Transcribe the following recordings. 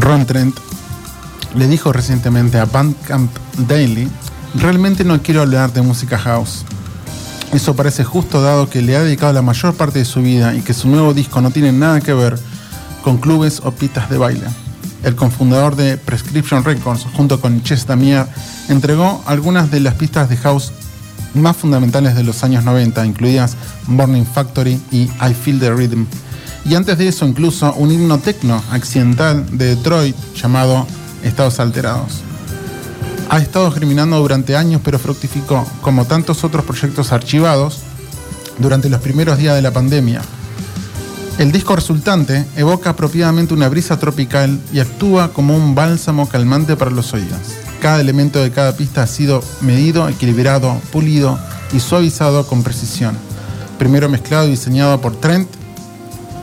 Ron Trent le dijo recientemente a Bandcamp Daily, realmente no quiero hablar de música house. Eso parece justo dado que le ha dedicado la mayor parte de su vida y que su nuevo disco no tiene nada que ver con clubes o pitas de baile. El cofundador de Prescription Records, junto con Ches Damier, entregó algunas de las pistas de house más fundamentales de los años 90, incluidas Burning Factory y I Feel the Rhythm. Y antes de eso, incluso un himno tecno accidental de Detroit llamado Estados Alterados. Ha estado germinando durante años, pero fructificó, como tantos otros proyectos archivados, durante los primeros días de la pandemia. El disco resultante evoca apropiadamente una brisa tropical y actúa como un bálsamo calmante para los oídos. Cada elemento de cada pista ha sido medido, equilibrado, pulido y suavizado con precisión. Primero mezclado y diseñado por Trent,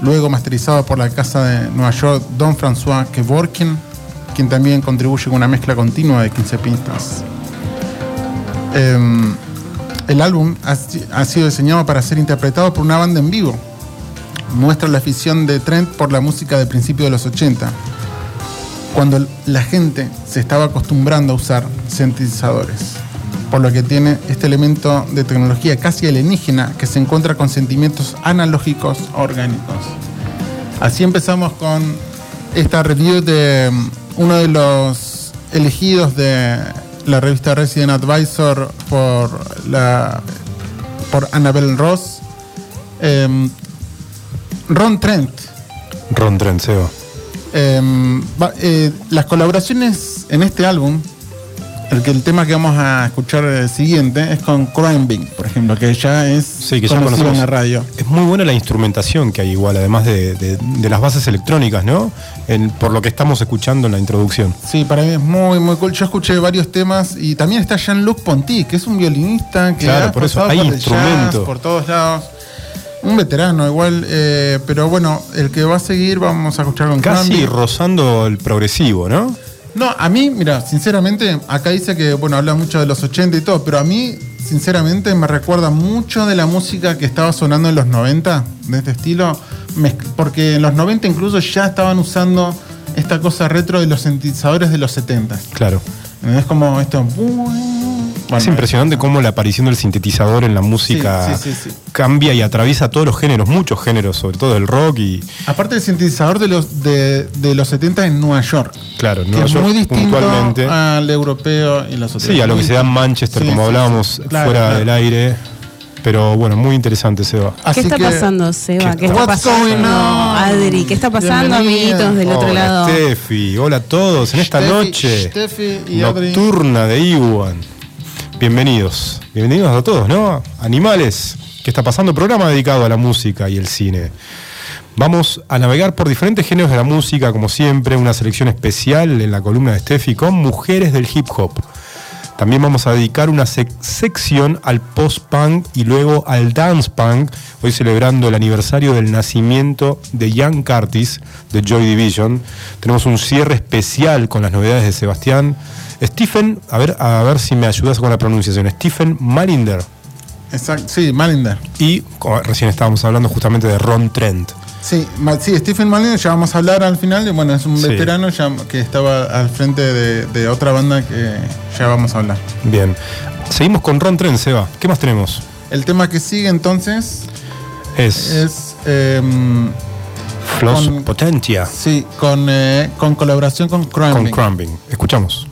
luego masterizado por la casa de Nueva York Don François Kevorkin, quien también contribuye con una mezcla continua de 15 pistas. Em, el álbum ha, sido diseñado para ser interpretado por una banda en vivo. Muestra la afición de Trent por la música del principio de los 80, cuando la gente se estaba acostumbrando a usar sintetizadores, por lo que tiene este elemento de tecnología casi alienígena que se encuentra con sentimientos analógicos orgánicos. Así empezamos con esta review de um, uno de los elegidos de la revista Resident Advisor por la por Annabelle Ross, em, Ron Trent. Ron Trent, Seba. Em, eh, las colaboraciones en este álbum, el, que el tema que vamos a escuchar eh, siguiente es con Crime por ejemplo, que ya es Sí, que ya conocido conocemos. en la radio. Es muy buena la instrumentación que hay igual, además de, de- de las bases electrónicas, ¿no? Por lo que estamos escuchando en la introducción. Sí, para mí es muy, muy cool. Yo escuché varios temas y también está Jean-Luc Ponty, que es un violinista que Claro, ha por eso, hay por el instrumento. jazz, por todos lados. Un veterano igual, eh, pero bueno, el que va a seguir vamos a escuchar con Casi rozando el progresivo, ¿no? No, a mí, mira, sinceramente, acá dice que, bueno, habla mucho de los 80 y todo, pero a mí, sinceramente, me recuerda mucho de la música que estaba sonando en los 90, de este estilo, porque en los 90 incluso ya estaban usando esta cosa retro de los sintetizadores de los 70. Claro. Es como esto... Bueno, es impresionante cómo la aparición del sintetizador en la música Sí, sí, sí, sí. cambia y atraviesa todos los géneros, muchos géneros, sobre todo el rock y, Aparte del sintetizador de los, de, de los 70 en Nueva York, claro, en que Nueva es York muy distinto puntualmente. al europeo y los otros. Sí, a lo que se da en Manchester, Sí, como sí, hablábamos sí. Claro, fuera claro. del aire. Pero bueno, muy interesante, Seba. Así ¿Qué está que- pasando, Seba? ¿Qué está What's pasando, going on? Adri? ¿Qué está pasando, Bienvenida. amiguitos del otro Hola, lado? Steffi, hola a todos en esta Steffi, noche Steffi y Adri. nocturna de Iwan. Bienvenidos, bienvenidos a todos, ¿no? Animales, ¿qué está pasando? Programa dedicado a la música y el cine. Vamos a navegar por diferentes géneros de la música, como siempre, una selección especial en la columna de Steffi con mujeres del hip hop. También vamos a dedicar una sec- sección al post-punk y luego al dance-punk, hoy celebrando el aniversario del nacimiento de Ian Curtis de Joy Division. Tenemos un cierre especial con las novedades de Sebastián. Stephen, a ver, a ver si me ayudas con la pronunciación, Stephen Malinder. Exacto, sí, Malinder. Y como recién estábamos hablando justamente de Ron Trent. Sí, sí, Stephen Malinder, ya vamos a hablar al final. y Bueno, es un Sí. veterano ya que estaba al frente de, de otra banda que ya vamos a hablar. Bien. Seguimos con Ron Trent, Seba. ¿Qué más tenemos? El tema que sigue entonces Es, es. em, Floss con- Potentia sí, con, eh, con colaboración con con Crumbing. Crumbing. Escuchamos.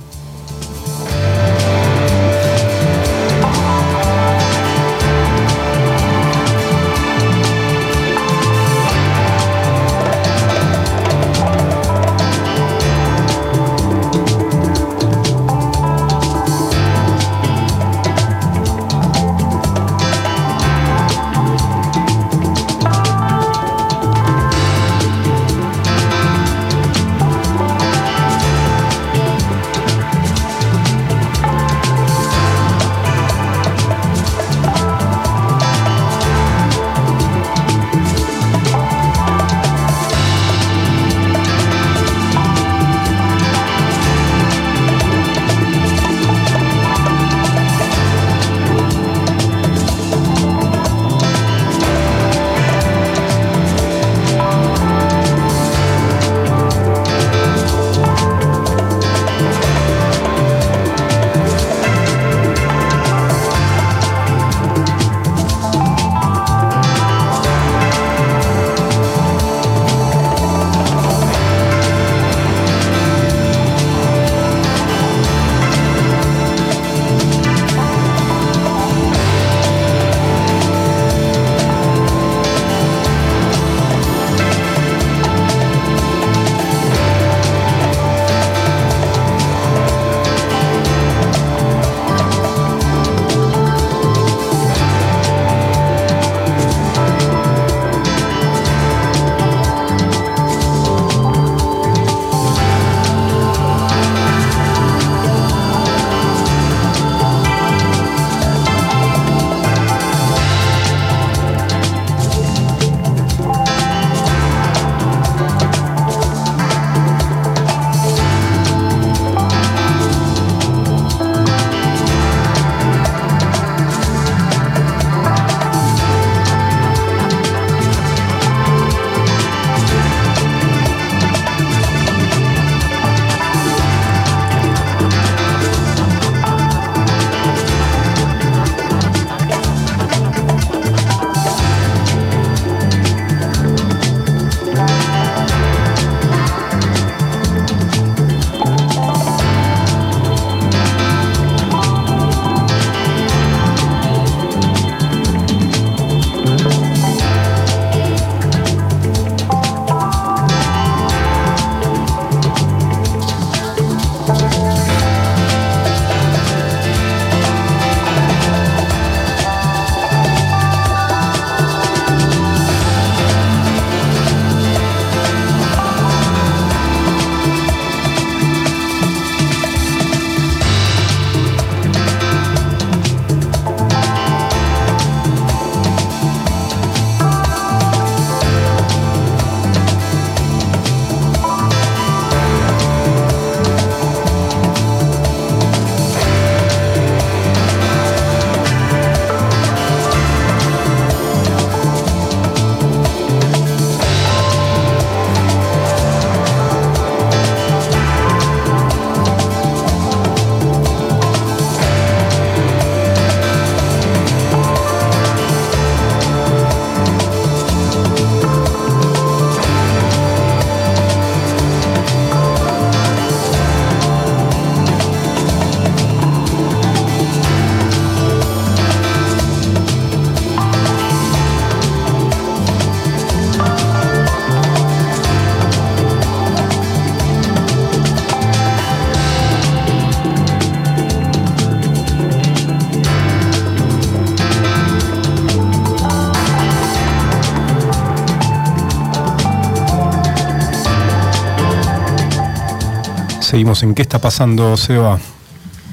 En ¿Qué está pasando, Seba?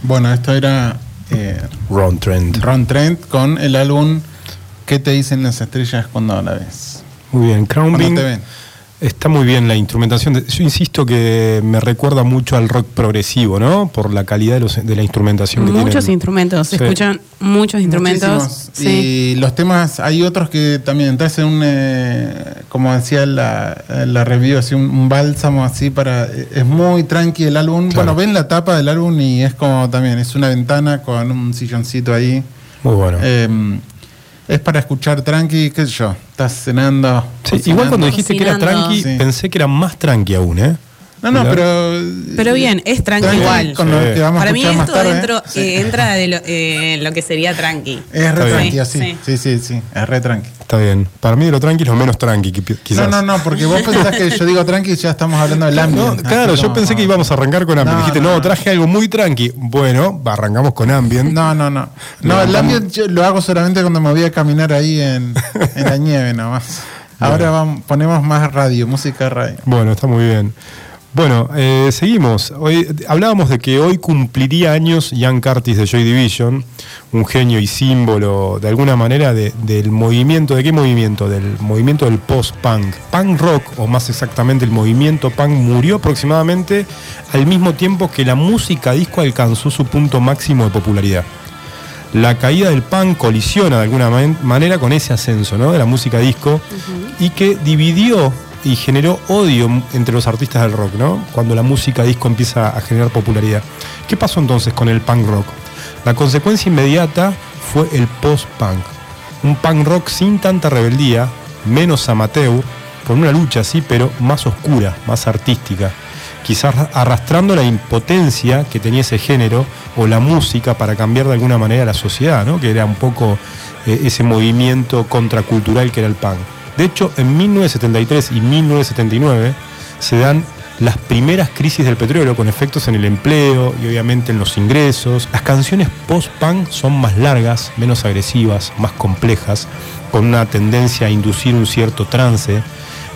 Bueno, esto era eh, Ron Trent. Ron Trent con el álbum ¿Qué te dicen las estrellas cuando la ves? Muy bien, Crown Bean te ven. está muy bien la instrumentación. de- yo insisto que me recuerda mucho al rock progresivo, ¿no? Por la calidad de, los- de la instrumentación que Muchos tienen. instrumentos, se Sí. escuchan muchos instrumentos. Sí. Y los temas, hay otros que también entras en un, eh, como decía la, la review, así un, un bálsamo así para. Es muy tranqui el álbum. Claro. Bueno, ven la tapa del álbum y es como también, es una ventana con un silloncito ahí. Muy bueno. Eh, es para escuchar tranqui, qué sé yo. Estás cenando. Sí, igual cuando dijiste que era tranqui, Sí. pensé que era más tranqui aún, ¿eh? No, no, pero. Pero bien, es tranqui igual. Con lo Sí. que vamos Para a mí más esto tarde. dentro, Sí. eh, entra de lo, eh, lo que sería tranqui. Es re tranqui así. Sí. Sí, sí, sí. Es re tranqui. Está bien. Para mí de lo tranqui es lo menos tranqui, qui- quizás. No, no, no, porque vos pensás que yo digo tranqui y ya estamos hablando del No, ambient. claro, Así yo como- pensé que íbamos a arrancar con ambient. No, Dijiste, no, no, no. traje algo muy tranqui. Bueno, arrancamos con ambient. No, no, no. No, el ambient yo lo hago solamente cuando me voy a caminar ahí en, en la nieve nomás. Ahora vamos, ponemos más radio, música radio. Bueno, está muy bien. Bueno, eh, seguimos. Hoy, hablábamos de que hoy cumpliría años Ian Curtis de Joy Division, un genio y símbolo de alguna manera de- del movimiento. ¿De qué movimiento? Del movimiento del post-punk. Punk rock, o más exactamente el movimiento punk, murió aproximadamente al mismo tiempo que la música disco alcanzó su punto máximo de popularidad. La caída del punk colisiona de alguna man- manera con ese ascenso ¿no? de la música disco y que dividió y generó odio entre los artistas del rock, ¿no? Cuando la música disco empieza a generar popularidad. ¿Qué pasó entonces con el punk rock? La consecuencia inmediata fue el post-punk. Un punk rock sin tanta rebeldía, menos amateur, con una lucha así, pero más oscura, más artística quizás arrastrando la impotencia que tenía ese género o la música para cambiar de alguna manera la sociedad, ¿no? que era un poco eh, ese movimiento contracultural que era el punk. De hecho, en 1973 y 1979 se dan las primeras crisis del petróleo con efectos en el empleo y obviamente en los ingresos. Las canciones post-punk son más largas, menos agresivas, más complejas, con una tendencia a inducir un cierto trance.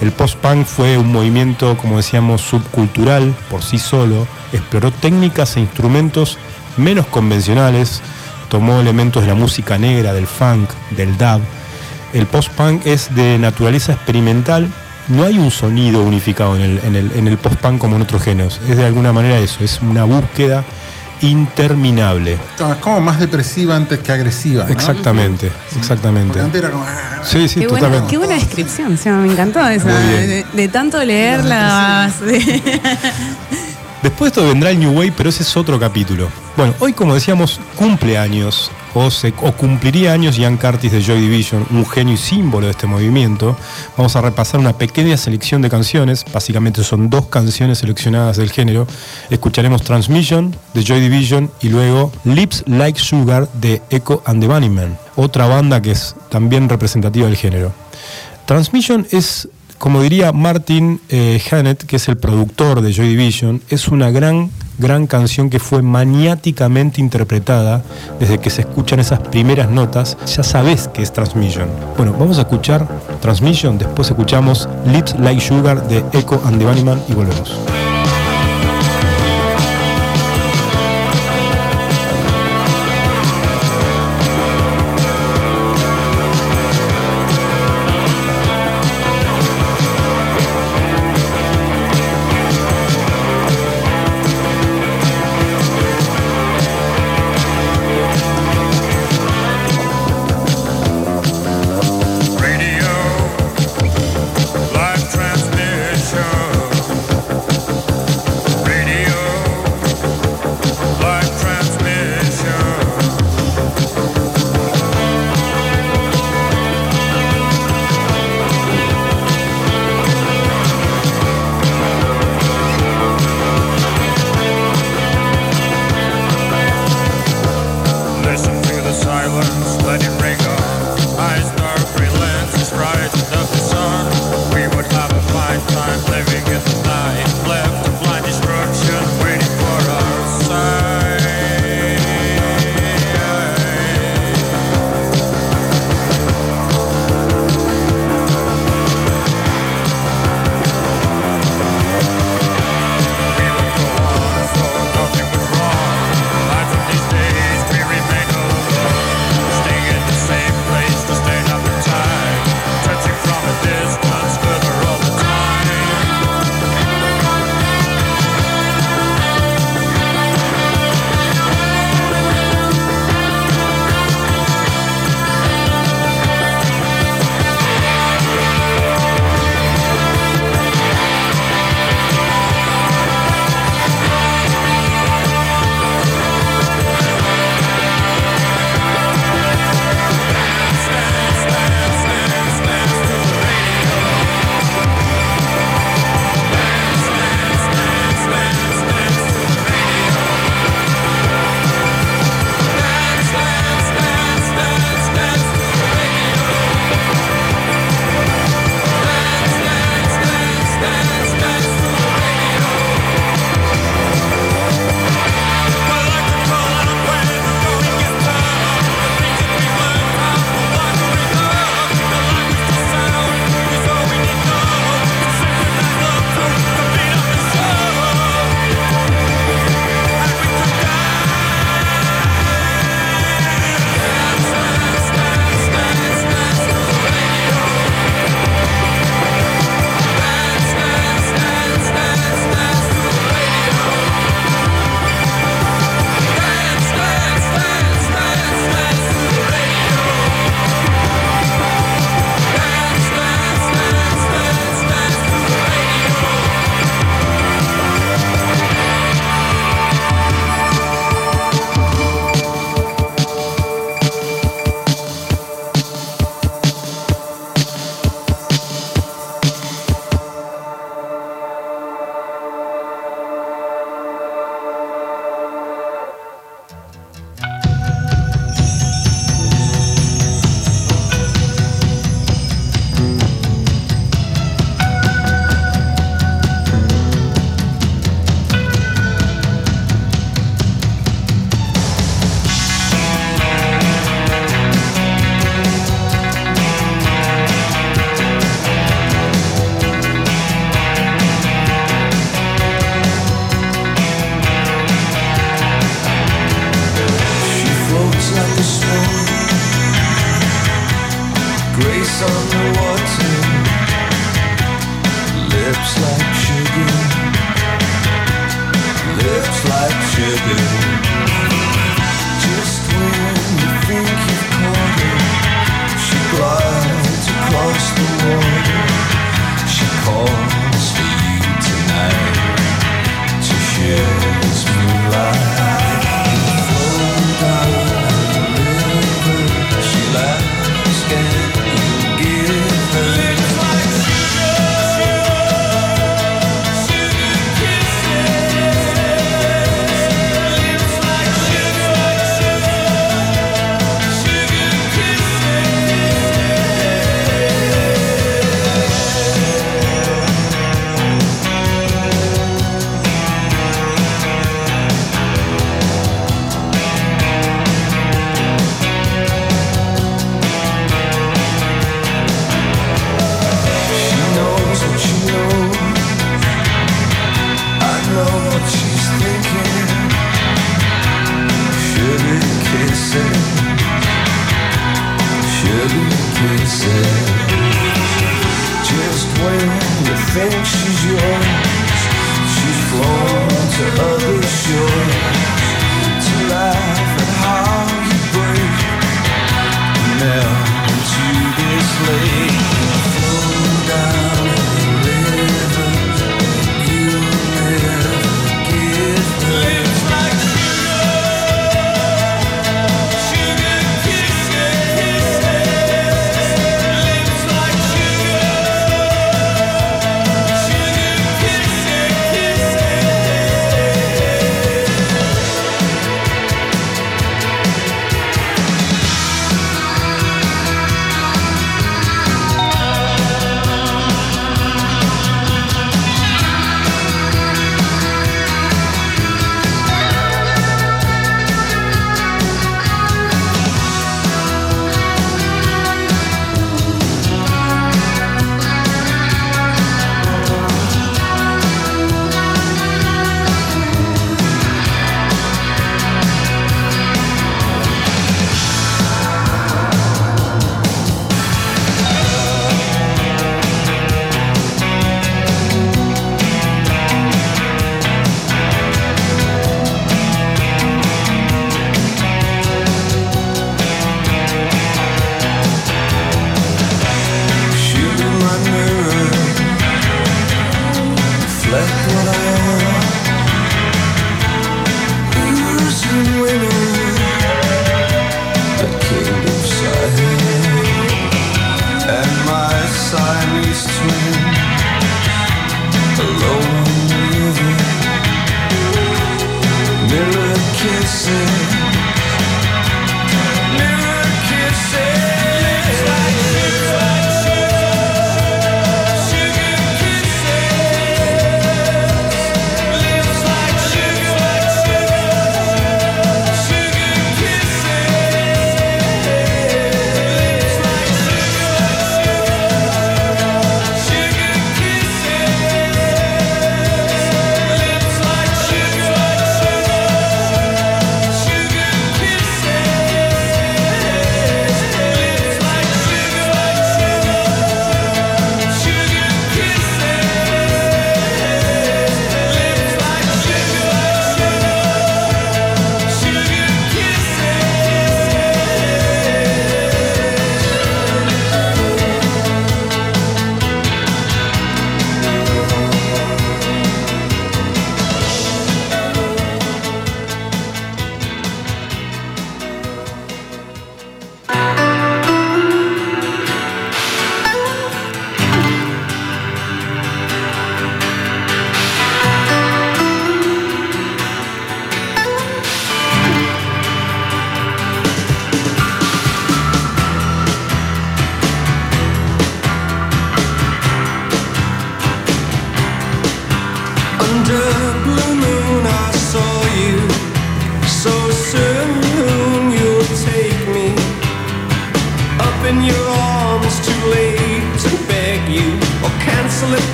El post-punk fue un movimiento, como decíamos, subcultural por sí solo, exploró técnicas e instrumentos menos convencionales, tomó elementos de la música negra, del funk, del dub. El post-punk es de naturaleza experimental, no hay un sonido unificado en el, en el, en el post-punk como en otros géneros, es de alguna manera eso, es una búsqueda interminable. Es como más depresiva antes que agresiva. ¿no? Exactamente, exactamente. Porque antes era como. ah, Sí, sí, qué, buena, totalmente. qué buena descripción, sea, me encantó bien. De, de tanto leerlas. Después de esto vendrá el New Wave, pero ese es otro capítulo. Bueno, hoy como decíamos, cumple años, o, cumpliría años Ian Curtis de Joy Division, un genio y símbolo de este movimiento. Vamos a repasar una pequeña selección de canciones, básicamente son dos canciones seleccionadas del género. Escucharemos Transmission de Joy Division y luego Lips Like Sugar de Echo and the Bunnymen, otra banda que es también representativa del género. Transmission es, como diría Martin eh, Hannett, que es el productor de Joy Division, es una gran, gran canción que fue maniáticamente interpretada desde que se escuchan esas primeras notas. Ya sabes que es Transmission. Bueno, vamos a escuchar Transmission, después escuchamos Lips Like Sugar de Echo and the Bunnyman y volvemos.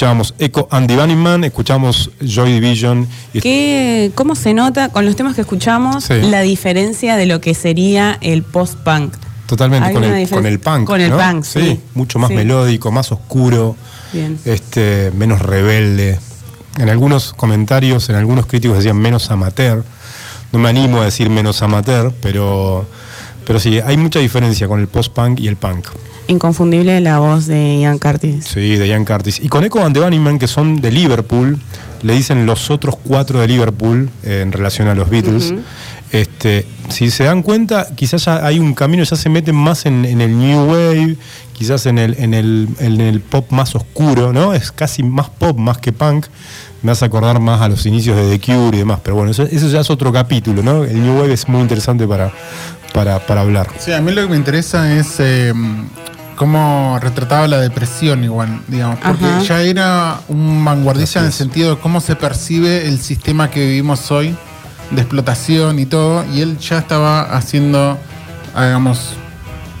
Escuchábamos Echo and the Bunny Man, escuchamos Joy Division. ¿Qué, ¿Cómo se nota con los temas que escuchamos Sí. la diferencia de lo que sería el post-punk? Totalmente con el, con el punk. Con el ¿no? punk, sí. mucho más Sí. melódico, más oscuro, Bien. este, menos rebelde. En algunos comentarios, en algunos críticos decían menos amateur. No me animo a decir menos amateur, pero, pero sí, hay mucha diferencia con el post-punk y el punk. Inconfundible la voz de Ian Curtis. Sí, de Ian Curtis. Y con Echo and the Bunnymen, que son de Liverpool, le dicen los otros cuatro de Liverpool eh, en relación a los Beatles. este, si se dan cuenta, quizás ya hay un camino, ya se meten más en, en el New Wave, quizás en el, en, el, en el pop más oscuro, ¿no? Es casi más pop más que punk. Me hace acordar más a los inicios de The Cure y demás, pero bueno, eso, eso ya es otro capítulo, ¿no? El New Wave es muy interesante para, para, para hablar. Sí, a mí lo que me interesa es eh, cómo retrataba la depresión igual, digamos, porque Ajá. ya era un vanguardista en el sentido de cómo se percibe el sistema que vivimos hoy, de explotación y todo, y él ya estaba haciendo, digamos,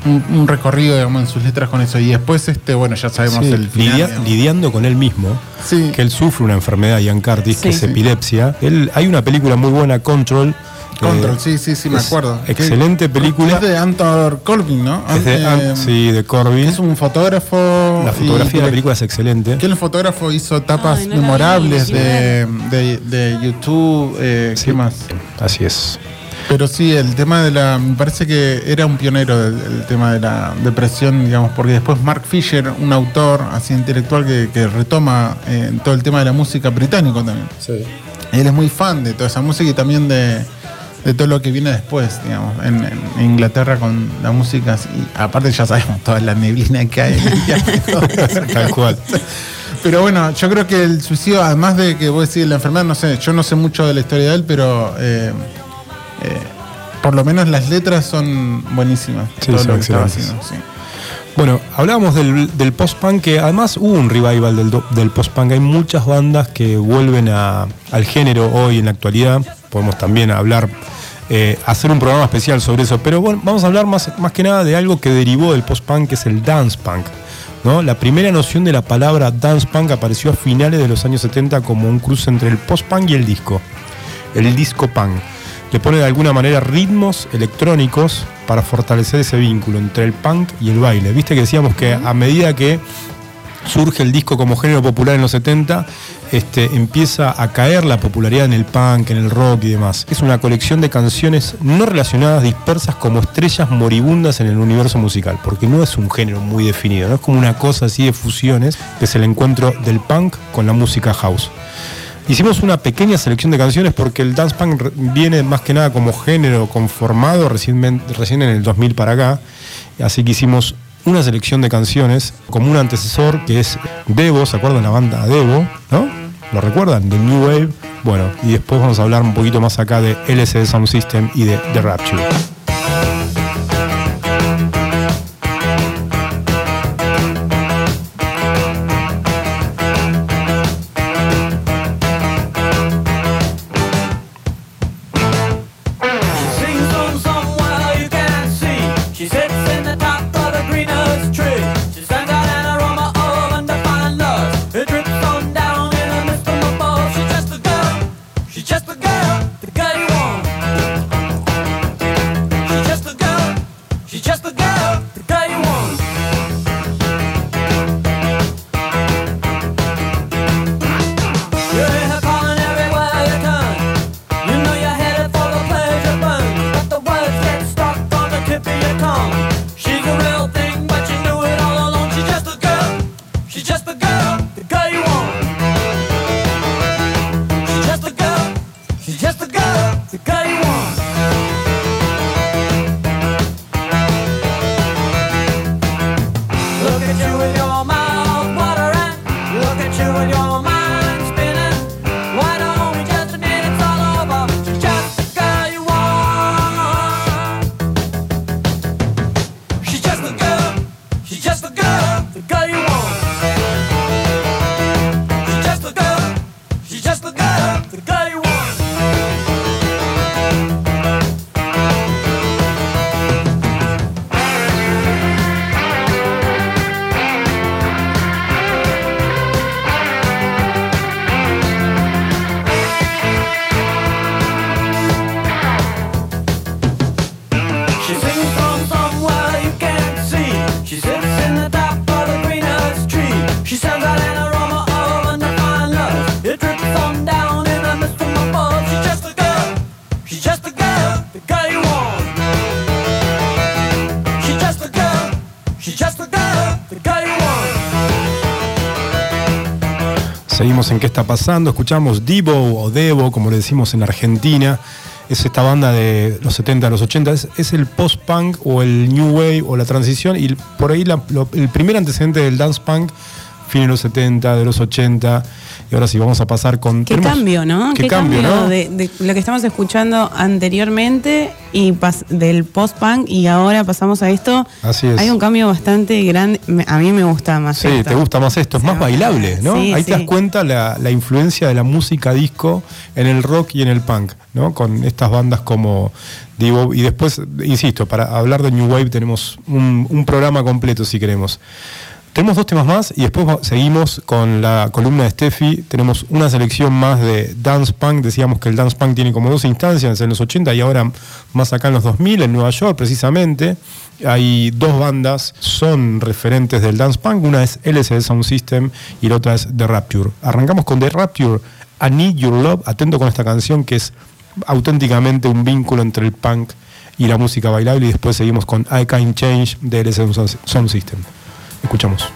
un, un recorrido, digamos, en sus letras con eso. Y después, este, bueno, ya sabemos Sí, el final. lidia- lidiando con él mismo, Sí. que él sufre una enfermedad, Ian Curtis, que Sí. es epilepsia. Él, hay una película muy buena, Control. Control, sí, sí, sí, me acuerdo. Excelente Que- película. Es de Anton Corbin, ¿no? Es de, Eh, sí, de Corbin. Es un fotógrafo. La y fotografía de la película es excelente. Que el fotógrafo hizo tapas Ay, no la vi, memorables de, de, de YouTube, eh, Sí. ¿qué más? Así es. Pero sí, el tema de la. Me parece que era un pionero del el tema de la depresión, digamos, porque después Mark Fisher, un autor así intelectual que, que retoma eh, todo el tema de la música británico también. Él es muy fan de toda esa música y también de, de todo lo que viene después, digamos, en, en Inglaterra con la música. Y aparte, ya sabemos toda la neblina que hay. Tal cual. Pero bueno, yo creo que el suicidio, además de que vos decís la enfermedad, no sé, yo no sé mucho de la historia de él, pero eh, eh, por lo menos las letras son buenísimas. Sí, todo son excelentes. haciendo, sí. Bueno, hablábamos del, del post-punk, que además hubo un revival del, del post-punk. Hay muchas bandas que vuelven a- al género hoy en la actualidad. Podemos también hablar, eh, hacer un programa especial sobre eso. Pero bueno, vamos a hablar más, más que nada de algo que derivó del post-punk, que es el dance punk. ¿no? La primera noción de la palabra dance punk apareció a finales de los años 70 como un cruce entre el post-punk y el disco. El disco punk. Le pone de alguna manera ritmos electrónicos para fortalecer ese vínculo entre el punk y el baile. Viste que decíamos que a medida que surge el disco como género popular en los 70, este, empieza a caer la popularidad en el punk, en el rock y demás. Es una colección de canciones no relacionadas, dispersas como estrellas moribundas en el universo musical, porque no es un género muy definido, no es como una cosa así de fusiones, que es el encuentro del punk con la música house. Hicimos una pequeña selección de canciones porque el dance punk viene más que nada como género conformado recién, recién en el 2000 para acá. Así que hicimos una selección de canciones como un antecesor que es Devo, ¿se acuerdan la banda Devo? ¿No? ¿Lo recuerdan? De New Wave. Bueno, y después vamos a hablar un poquito más acá de LCD Sound System y de The Rapture. In the of the tree. She aroma of just a girl. Just a girl. The you Seguimos en qué está pasando. Escuchamos Debo o Debo, como le decimos en Argentina. Es esta banda de los 70 a los 80. Es, es el post-punk o el new wave o la transición. Y por ahí la- lo- el primer antecedente del dance punk, fin de los 70, de los 80. Y ahora sí, vamos a pasar con. Qué tenemos- cambio, ¿no? Qué, cambio, ¿no? de, de lo que estamos escuchando anteriormente y pas- del post-punk y ahora pasamos a esto. Así es. Hay un cambio bastante grande. A mí me gusta más Sí, esto. te gusta más esto, es O sea, más bailable, ¿no? sí, Ahí te das cuenta la, la influencia de la música disco en el rock y en el punk, ¿no? Con estas bandas como Divo. Y después, insisto, para hablar de New Wave tenemos un, un programa completo si queremos. Tenemos dos temas más y después seguimos con la columna de Steffi. Tenemos una selección más de dance punk. Decíamos que el dance punk tiene como dos instancias, en los 80 y ahora más acá en los 2000, en Nueva York precisamente. Hay dos bandas, son referentes del dance punk. Una es LSD Sound System y la otra es The Rapture. Arrancamos con The Rapture, I Need Your Love. Atento con esta canción que es auténticamente un vínculo entre el punk y la música bailable. Y después seguimos con I Can't Change de LSD Sound System. Escuchamos.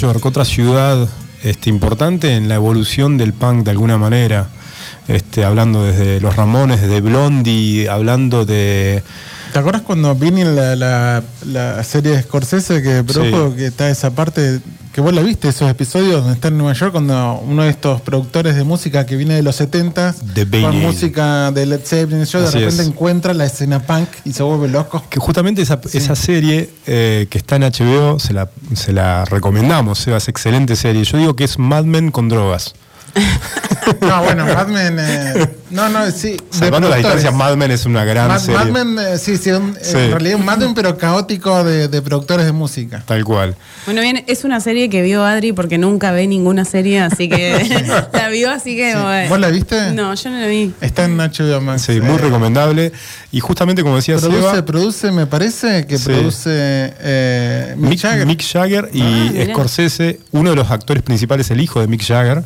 York, otra ciudad este, importante en la evolución del punk de alguna manera. Este, hablando desde los Ramones, desde Blondie, hablando de. ¿Te acuerdas cuando vine la, la, la serie de Scorsese que produjo, Sí. que está esa parte, que vos la viste, esos episodios donde está en Nueva York, cuando uno de estos productores de música que viene de los 70 De con música de Led Zeppelin, yo de repente es. encuentra la escena punk y se vuelve loco. Que justamente esa, esa serie eh, que está en HBO, se la, se la recomendamos, Seba, es excelente serie. Yo digo que es Mad Men con drogas. No, bueno, Mad Men, eh, no, no, sí. de Salvando las distancias, Mad Men es una gran Mad, serie. Mad Men, eh, sí, sí, un- Sí. en realidad un Mad Men, pero caótico de, de productores de música. Tal cual. Bueno, bien, es una serie que vio Adri porque nunca ve ninguna serie, así que la vio, así que. Sí. bueno. ¿Vos la viste? No, yo no la vi. Está en HBO Max. Sí, muy Eh, recomendable. Y justamente como decía Produce, Seba, produce, me parece que Sí. produce eh, Mick Mick, Jagger. Mick Jagger y Ah. Scorsese, uno de los actores principales, el hijo de Mick Jagger.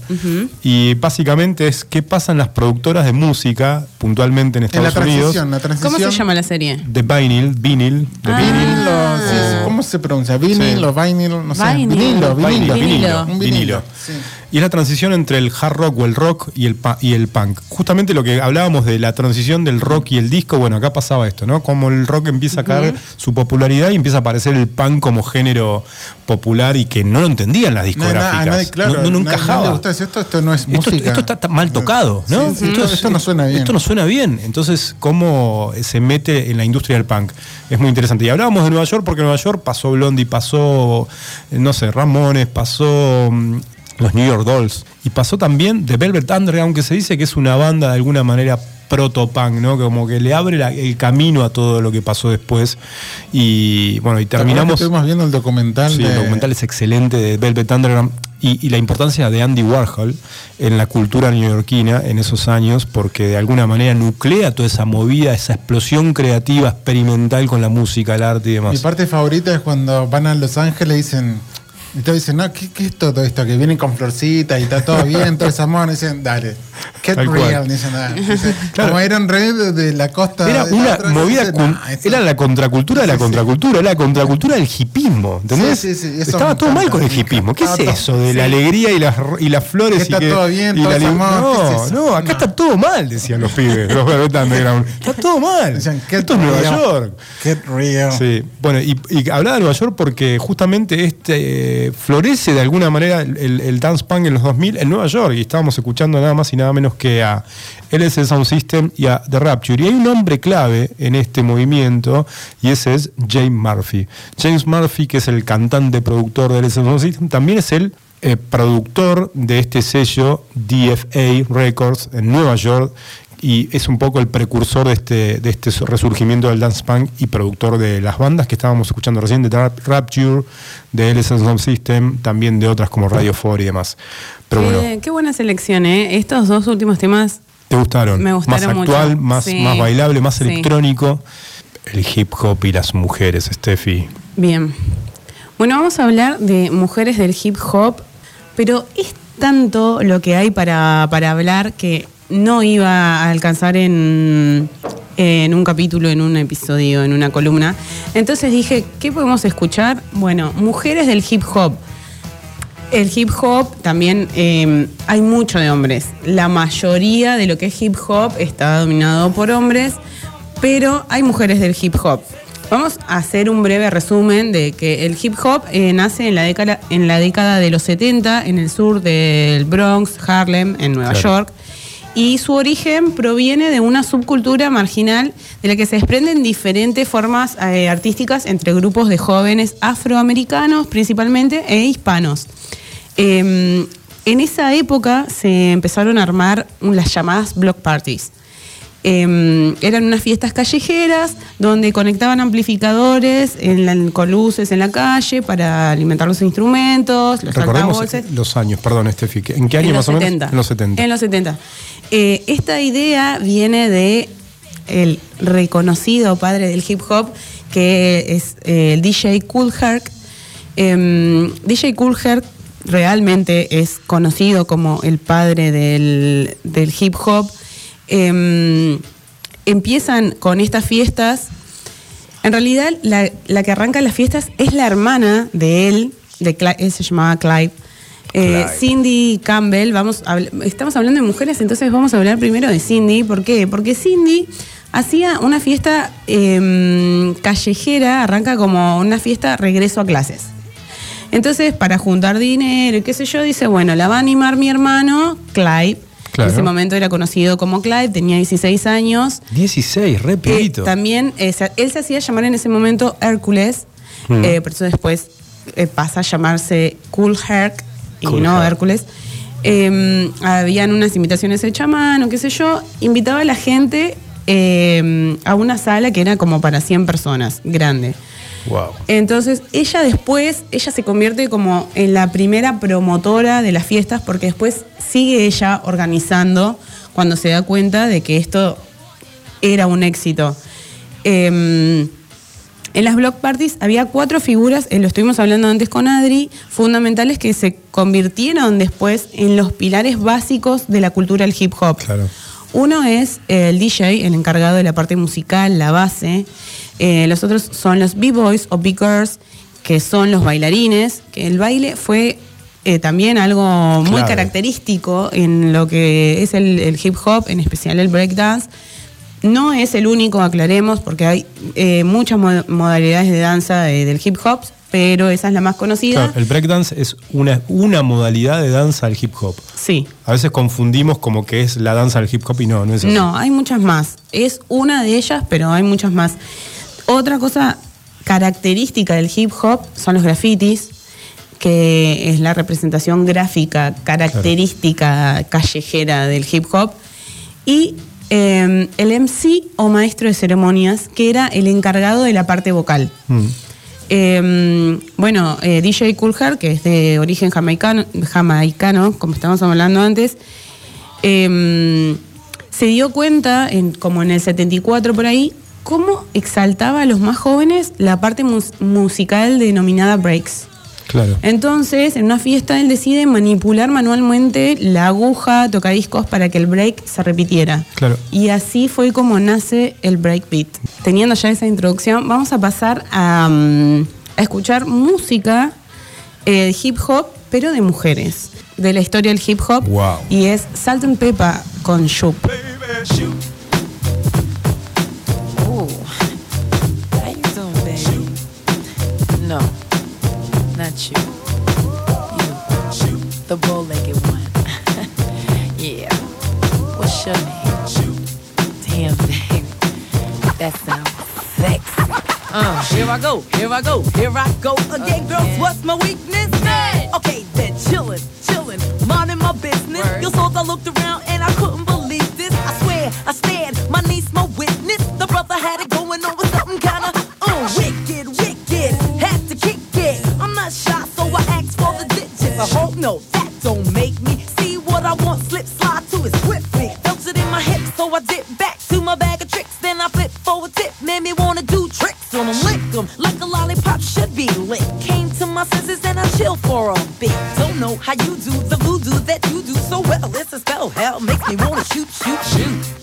Y básicamente es qué pasan las productoras de música, puntualmente en en la Estados Unidos. la transición. ¿Cómo se llama la serie? De vinyl, vinyl, de Ah. vinyl. Vinil o- sí, ¿Cómo se pronuncia? Vinil Sí. o vinyl, no sé. Vinil. Vinilo, vinilo. Vinilo, Vinilo. Un vinilo. Sí. Y es la transición entre el hard rock o el rock y el, y el punk. Justamente lo que hablábamos de la transición del rock y el disco, bueno, acá pasaba esto, ¿no? Como el rock empieza a caer su popularidad y empieza a aparecer el punk como género popular y que no lo entendían las No, discográficas. nadie, claro, no, no, no nadie- encajaba. esto, esto no es Esto, música. esto está mal tocado, ¿no? Sí, sí, esto- esto no suena bien. Esto no suena bien. Entonces, ¿cómo se mete en la industria del punk? Es muy interesante. Y hablábamos de Nueva York porque en Nueva York pasó Blondie, pasó, no sé, Ramones, pasó mm, los New York Dolls. Y pasó también The Velvet Underground, que se dice que es una banda de alguna manera proto-punk, ¿no? Como que le abre la- el camino a todo lo que pasó después. Y bueno, y ¿Te acuerdas que terminamos... Estuvimos viendo el documental. Sí, de- el documental es excelente de Velvet Underground y, y la importancia de Andy Warhol en la cultura neoyorquina en esos años, porque de alguna manera nuclea toda esa movida, esa explosión creativa, experimental con la música, el arte y Mi demás. parte favorita es cuando van a Los Ángeles y dicen. Y todos dicen, no, ¿qué, qué es todo esto? Que vienen con florcitas y está todo bien, todo es amor. Y dicen, dale, get Tal real. Dicen, "Ah". Dicen, Claro. Como Iron Red de, la costa. Era de la una otra, movida, dicen, cul- "Nah, esto- era la contracultura de la Sí, sí. contracultura, era la contracultura del hipismo, ¿entendés? Sí, sí, Estaba todo mal con el hipismo. ¿Qué es eso de la alegría y las, y las flores? Que está y que, todo bien, y todo la amor, No, no, acá No. está todo mal, decían los pibes, los Underground. Está todo mal. Decían, "Get Esto es Nueva York. Get real. Sí, bueno, y, y hablaba de Nueva York porque justamente este florece de alguna manera el, dance punk en los 2000 en Nueva York y estábamos escuchando nada más y nada menos que a LS Sound System y a The Rapture. Y hay un hombre clave en este movimiento y ese es James Murphy. James Murphy, que es el cantante productor de LS Sound System, también es el eh, productor de este sello DFA Records en Nueva York y es un poco el precursor de este, de este resurgimiento del dance punk y productor de las bandas que estábamos escuchando recién, de Rap- Rapture, de LS Sound System, también de otras como Radio 4 y demás. Pero qué, bueno, qué buena selección, ¿eh? Estos dos últimos temas ¿te gustaron? Me gustaron más actual, mucho. más, Sí. más bailable, más Sí. electrónico. El hip hop y las mujeres, Steffi. Bien. Bueno, vamos a hablar de mujeres del hip hop, pero es tanto lo que hay para, para hablar que no iba a alcanzar en, en un capítulo, en un episodio, en una columna. Entonces dije, ¿qué podemos escuchar? Bueno, mujeres del hip hop. El hip hop también eh, hay mucho de hombres. La mayoría de lo que es hip hop está dominado por hombres, pero hay mujeres del hip hop. Vamos a hacer un breve resumen de que el hip hop eh, nace en la, década, en la década de los 70 en el sur del Bronx, Harlem, en Nueva Claro. York. Y su origen proviene de una subcultura marginal de la que se desprenden diferentes formas eh, artísticas entre grupos de jóvenes afroamericanos principalmente e hispanos. Eh, en esa época se empezaron a armar las llamadas block parties. Eh, eran unas fiestas callejeras donde conectaban amplificadores en la- con luces en la calle para alimentar los instrumentos, los Recordemos altavoces. los años, perdón, Steffi. ¿En qué año En más o 70. menos? En los 70. En los 70. Eh, esta idea viene de el reconocido padre del hip hop, que es eh, el DJ Cool Herc. Em, DJ Cool Herc realmente es conocido como el padre del, del hip hop. Em, empiezan con estas fiestas. En realidad, la, la que arranca las fiestas es la hermana de él, de él se llamaba Clive. Eh, Clive. Cindy Campbell, vamos a estamos hablando de mujeres, entonces vamos a hablar primero de Cindy. ¿Por qué? Porque Cindy hacía una fiesta em, callejera, arranca como una fiesta regreso a clases. Entonces, para juntar dinero y qué sé yo, dice, bueno, la va a animar mi hermano, Clive. Claro. En ese momento era conocido como Clive, tenía 16 años. 16, re Eh, también eh, él se hacía llamar en ese momento Hércules, Mm. eh, por eso después pasa a llamarse Cool Herc y Cool no Herc. Hércules. Eh, habían unas invitaciones hechas a mano, qué sé yo. Invitaba a la gente eh, a una sala que era como para 100 personas, grande. Wow. Entonces, ella después, ella se convierte como en la primera promotora de las fiestas porque después sigue ella organizando cuando se da cuenta de que esto era un éxito. Em, en las block parties había cuatro figuras, eh, lo estuvimos hablando antes con Adri, fundamentales que se convirtieron después en los pilares básicos de la cultura del hip hop. Claro. Uno es el DJ, el encargado de la parte musical, la base. Eh, los otros son los B-Boys o B-Girls, que son los bailarines. Que el baile fue eh, también algo muy característico en lo que es el, el hip hop, en especial el breakdance. No es el único, aclaremos, porque hay eh, muchas mo- modalidades de danza del hip hop, pero esa es la más conocida. Claro, el breakdance es una, una modalidad de danza del hip hop. Sí. A veces confundimos como que es la danza del hip hop y no, no es así. No, hay muchas más. Es una de ellas, pero hay muchas más. Otra cosa característica del hip hop son los grafitis, que es la representación gráfica característica callejera del hip hop. Y eh, el MC o maestro de ceremonias, que era el encargado de la parte vocal. Mm. Eh, bueno, eh, DJ Cool Herc, que es de origen jamaicano, jamaicano como estábamos hablando antes, eh, se dio cuenta, en, como en el 74 por ahí, cómo exaltaba a los más jóvenes la parte mus- musical denominada breaks. Claro. Entonces, en una fiesta, él decide manipular manualmente la aguja tocadiscos para que el break se repitiera. Claro. Y así fue como nace el breakbeat. Teniendo ya esa introducción, vamos a pasar a, mm, a escuchar música eh, de hip hop, pero de mujeres, de la historia del hip hop. Wow. Y es Salt and Pepper con Shoop. Ooh. Not you. You, the bow-legged one. yeah. What's your name? Damn, thing. That sounds sexy. Uh, here I go, here I go, here I go again, girls. What's my weakness? Man. Okay, then chillin', chillin', minding my business. Word. You saw I looked around and I couldn't believe this. I swear, I stared, my niece, my witness. The brother had it going Hope no, that don't make me see what I want. Slip, slide to it swiftly. Felt it in my hips, so I dip back to my bag of tricks. Then I flip for a tip, made me wanna do tricks on them, lick 'em like a lollipop should be lit. Came to my senses and I chill for a bit. Don't know how you do the voodoo that you do so well. It's a spell, hell makes me wanna shoot, shoot, shoot.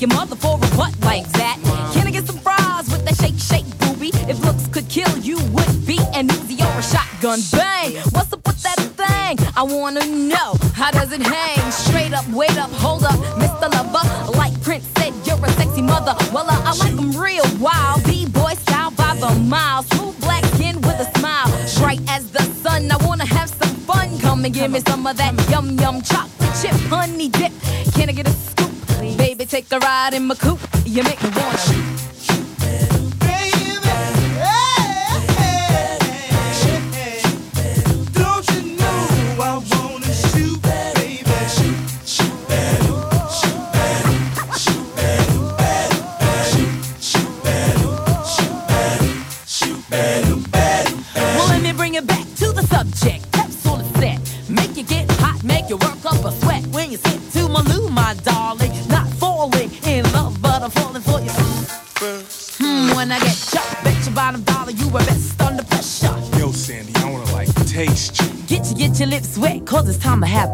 Your mother for a butt like that. Can I get some fries with that shake, shake, booby? If looks could kill, you would be an Uzi or a shotgun. Bang! What's up with that thing? I wanna know how does it hang? Straight up, wait up, hold up, Mr. Lover. Like Prince said, you're a sexy mother. Well, uh, I like 'em real wild. B-boy style by the mile. Smooth black skin with a smile. Bright as the sun. I wanna have some fun. Come and give me some of that yum yum chocolate chip honey dip. Can I get a scoop? Take a ride in my coupe. You make me wanna.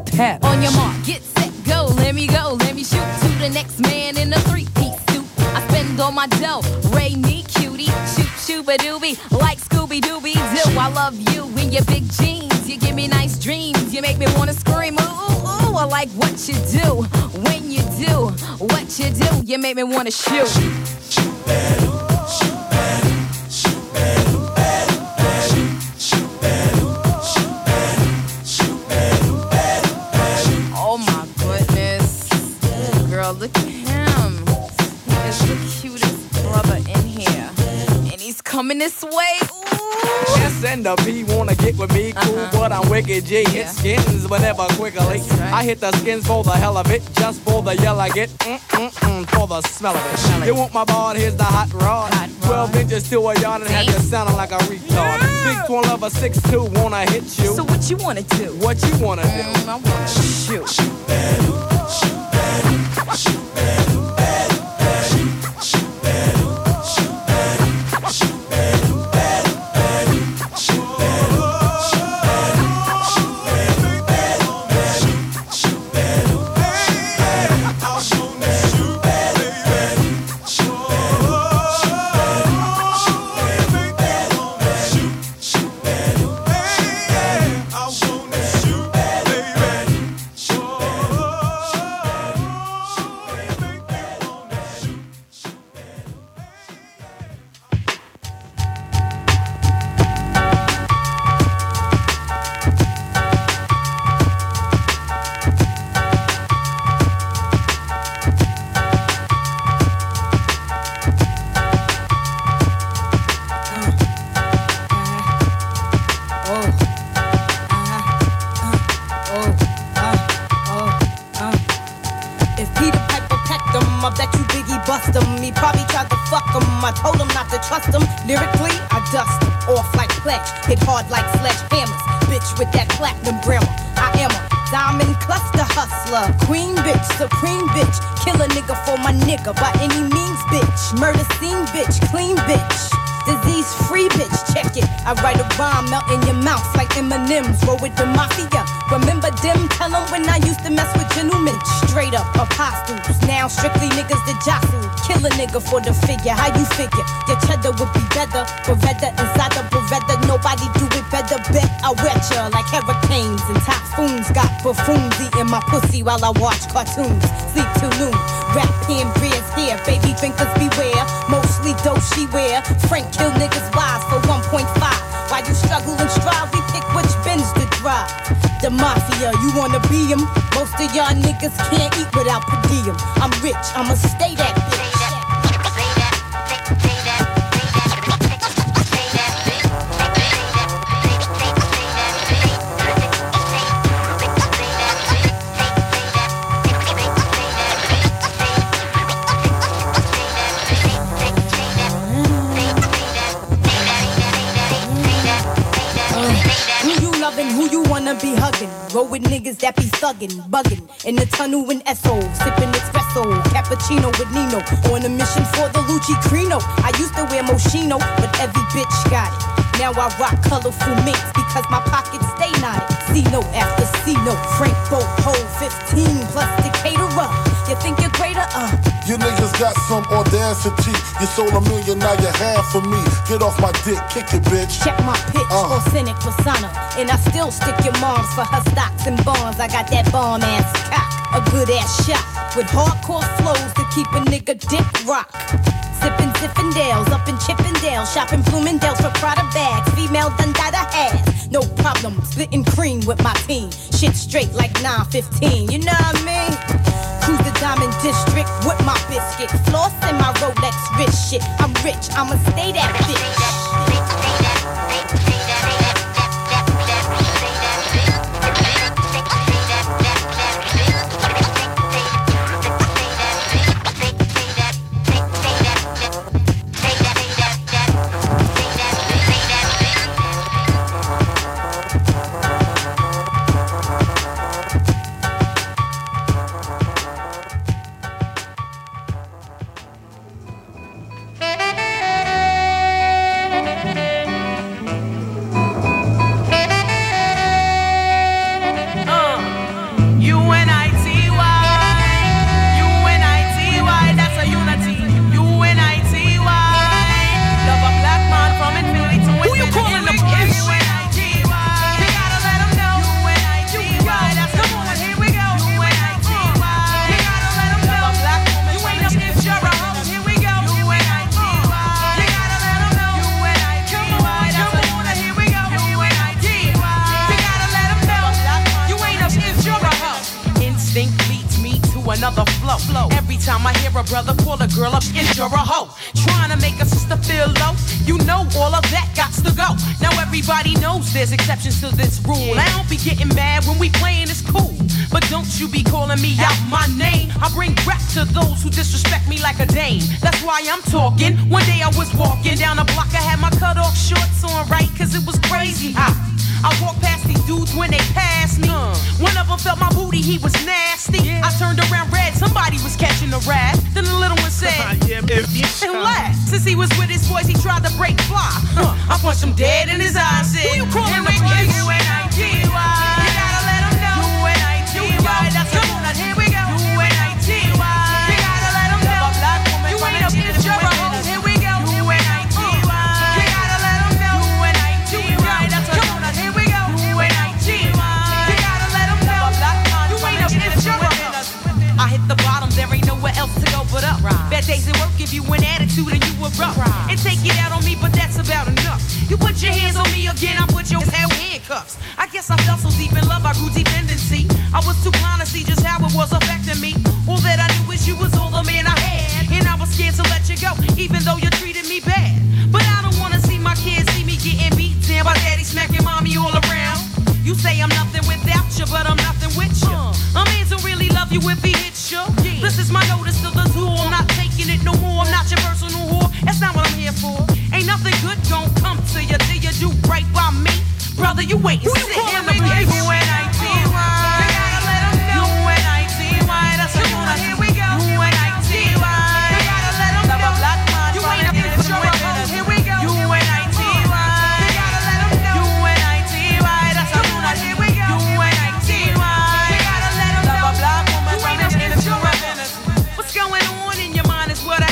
Pep. On your mark, get set, go. Let me go, let me shoot to the next man in a three-piece suit. I spend all my dough, Ray me cutie, shoot shooba doobie, like Scooby Dooby Doo. I love you in your big jeans. You give me nice dreams. You make me wanna scream. Ooh, ooh, ooh. I like what you do when you do what you do. You make me wanna shoot. Hit the skins for the hell of it, just for the yell I get, mm mm mm, for the smell of it. Smell. You want my bard? Here's the hot rod. Hot rod. Twelve inches to a yard and had you sounding like a retard. Big twin lover, six two, wanna hit you. So what you wanna do? what you wanna do? Mm, I wanna shoot. If hard like sledgehammers. Bitch with that platinum grammar. I am a diamond cluster hustler. Queen bitch, supreme bitch. Kill a nigga for my nigga by any means, bitch. Murder scene bitch, clean bitch. Disease free bitch, check it. I write a rhyme, melt in your mouth like M&M's. Roll with the mafia. Remember them? Tell 'em when I used to mess with gentlemen. Straight up apostles. Now strictly niggas that jostle. Kill a nigga for the figure. How you figure? Your cheddar would be better. Beretta inside the Beretta. Nobody do it. Bet I wet ya like hurricanes and typhoons. Got buffoons eating my pussy while I watch cartoons. Sleep till noon. Rap pen beers here. Baby drinkers beware. Mostly dope she wear. Frank kill niggas wives for 1.5. While you struggle and strive, we pick which bins to drive. The mafia, you wanna be 'em? Most of y'all niggas can't eat without per diem. I'm rich, I'ma stay that bitch. Wanna be hugging? Roll with niggas that be thuggin', buggin'. In the tunnel in Esso, sippin' espresso. Cappuccino with Nino. On a mission for the Lucci Crino. I used to wear Moschino, but every bitch got it. Now I rock colorful minks because my pockets stay knotted. C note after C note. Frank Boat, hold 15 plus Decatur. Up. You think you're greater? Uh. You niggas got some audacity. You sold a million, now you have for me. Get off my dick, kick it, bitch. Check my pitch, Uh. authentic persona. And I still stick your moms for her stocks and bonds. I got that bomb ass cock, a good ass shot. With hardcore flows to keep a nigga dick rock. Sippin' Zippendales up in Chippendale. Shopping Bloomingdale's for Prada bags. Female Dundada ass. No problem, splitting cream with my team. Shit straight like 915, you know what I mean? Cruise the Diamond District with my biscuit. Floss in my Rolex rich shit. I'm rich, I'ma stay that bitch. To see just how it was affecting me. All that I knew is you was all the man I had. And I was scared to let you go, even though you treated me bad. But I don't wanna see my kids see me getting beat down by daddy smacking mommy all around. You say I'm nothing without you, but I'm nothing with you. A man don't really love you if he hits you. This is my notice to the zoo. I'm not taking it no more. I'm not your personal whore. That's not what I'm here for. Ain't nothing good gon' come to you till you do right by me. Brother, you wait and Who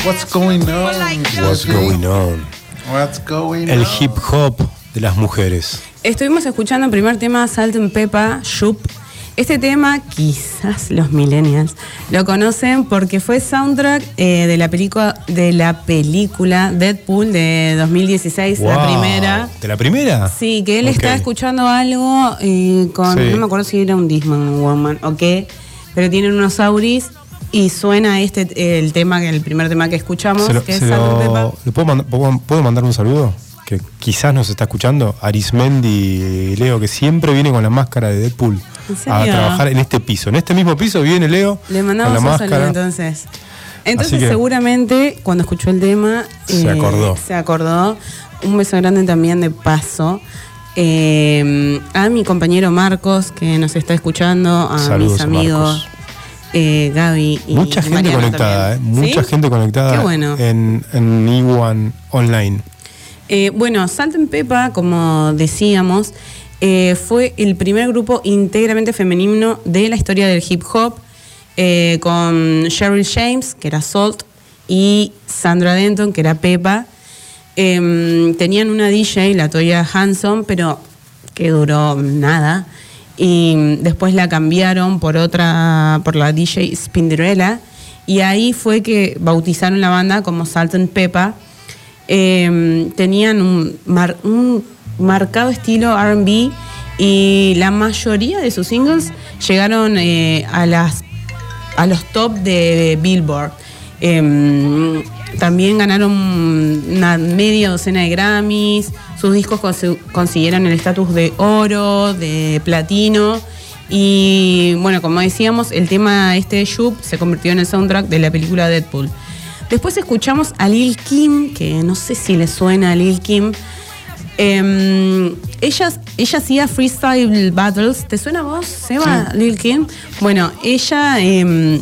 What's going on? What's going on? What's going El on? hip hop de las mujeres. Estuvimos escuchando el primer tema Salt and Peppa, Shoop. Este tema, quizás los millennials lo conocen porque fue soundtrack eh, de la película de la película Deadpool de 2016, la primera. ¿De la primera? Sí, que él Ok. está escuchando algo eh, con, Sí. no me acuerdo si era un Disman Woman o qué, pero tienen unos auris y suena este el tema, el primer tema que escuchamos, lo- que es lo- Peppa. ¿le puedo, manda- puedo- puedo mandar un saludo? Que quizás nos está escuchando. Arismendi Leo, que siempre viene con la máscara de Deadpool ¿En a trabajar en este piso. En este mismo piso viene Leo Le con mandamos la un saludo entonces. Entonces que- seguramente cuando escuchó el tema eh, Se acordó. Se acordó. Un beso grande también de paso. eh, a mi compañero Marcos que nos está escuchando, a Saludos mis amigos. Eh, Gaby y Mucha gente Mariano conectada, ¿eh? Mucha ¿Sí? gente conectada bueno. en, en Iwan Online. Eh, bueno, Salt and Peppa, como decíamos, eh, fue el primer grupo íntegramente femenino de la historia del hip hop, eh, con Cheryl James, que era Salt, y Sandra Denton, que era Peppa. Em, tenían una DJ, la Toya Hanson, pero que duró nada. Y después la cambiaron por otra, por la DJ Spinderella. Y ahí fue que bautizaron la banda como Salt and Peppa eh, tenían un, mar- un marcado estilo RB y la mayoría de sus singles llegaron eh, a, las, a los top de Billboard. Eh, también ganaron una media docena de Grammys, sus discos consi- consiguieron el estatus de oro, de platino. Y bueno, como decíamos, el tema este de Shoop se convirtió en el soundtrack de la película Deadpool. Después escuchamos a Lil Kim, que no sé si le suena a Lil Kim. Eh, ella, ella hacía freestyle battles. ¿Te suena a vos, Seba, Lil Kim? Bueno, ella eh,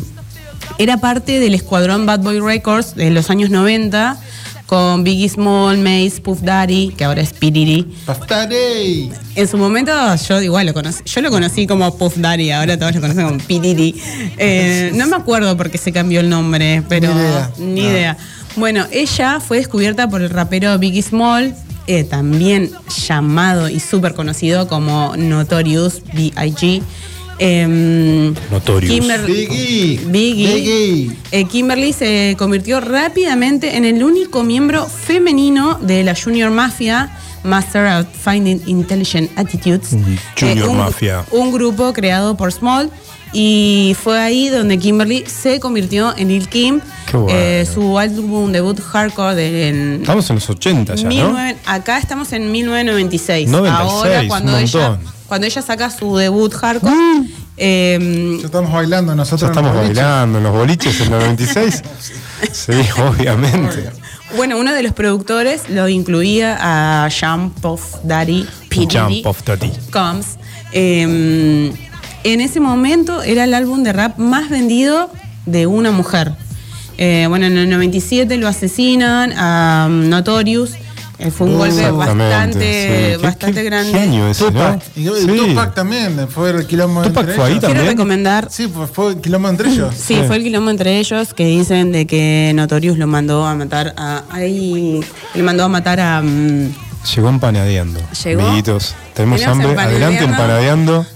era parte del escuadrón Bad Boy Records de los años 90 con Biggie Small, Mace, Puff Daddy, que ahora es P. Diddy. Pastaré. En su momento yo igual lo conocí, yo lo conocí como Puff Daddy, ahora todos lo conocen como P. Diddy. Eh, no me acuerdo por qué se cambió el nombre, pero Ni idea. ni No. idea. Bueno, ella fue descubierta por el rapero Biggie Small, eh, también llamado y súper conocido como Notorious B.I.G. Kimber- Biggie. Biggie. Biggie. Eh, Kimberly se convirtió rápidamente en el único miembro femenino de la Junior Mafia, Master of Finding Intelligent Attitudes. Junior un, Mafia. Un grupo creado por Small Y fue ahí donde Kimberly se convirtió en Lil Kim. Qué bueno. Eh, su álbum debut hardcore de, en Estamos en los 80 ya, ¿no? 19 acá estamos en 1996. 96, Ahora cuando un ella cuando ella saca su debut hardcore, eh, Ya estamos bailando nosotros. Ya estamos bailando en los boliches en el 96. sí, obviamente. Bueno, uno de los productores lo incluía a Jump Puff Daddy P. Jump of Daddy. Combs. Eh, en ese momento era el álbum de rap más vendido de una mujer. Eh, bueno, en el 97 lo asesinan a um, Notorious. Fue un Uh, golpe bastante, sí. ¿Qué- bastante qué- grande. qué año ese, no? Tupac. Y Sí. Tupac también, fue el quilombo Tupac entre fue ahí ellos. también. Quiero recomendar Sí, fue el quilombo entre ellos. Sí, fue el quilombo entre ellos que dicen de que Notorious lo mandó a matar a. Ahí, le mandó a matar a. mm, Llegó empanadeando. Llegó. Amiguitos, tenemos hambre. Adelante empanadeando.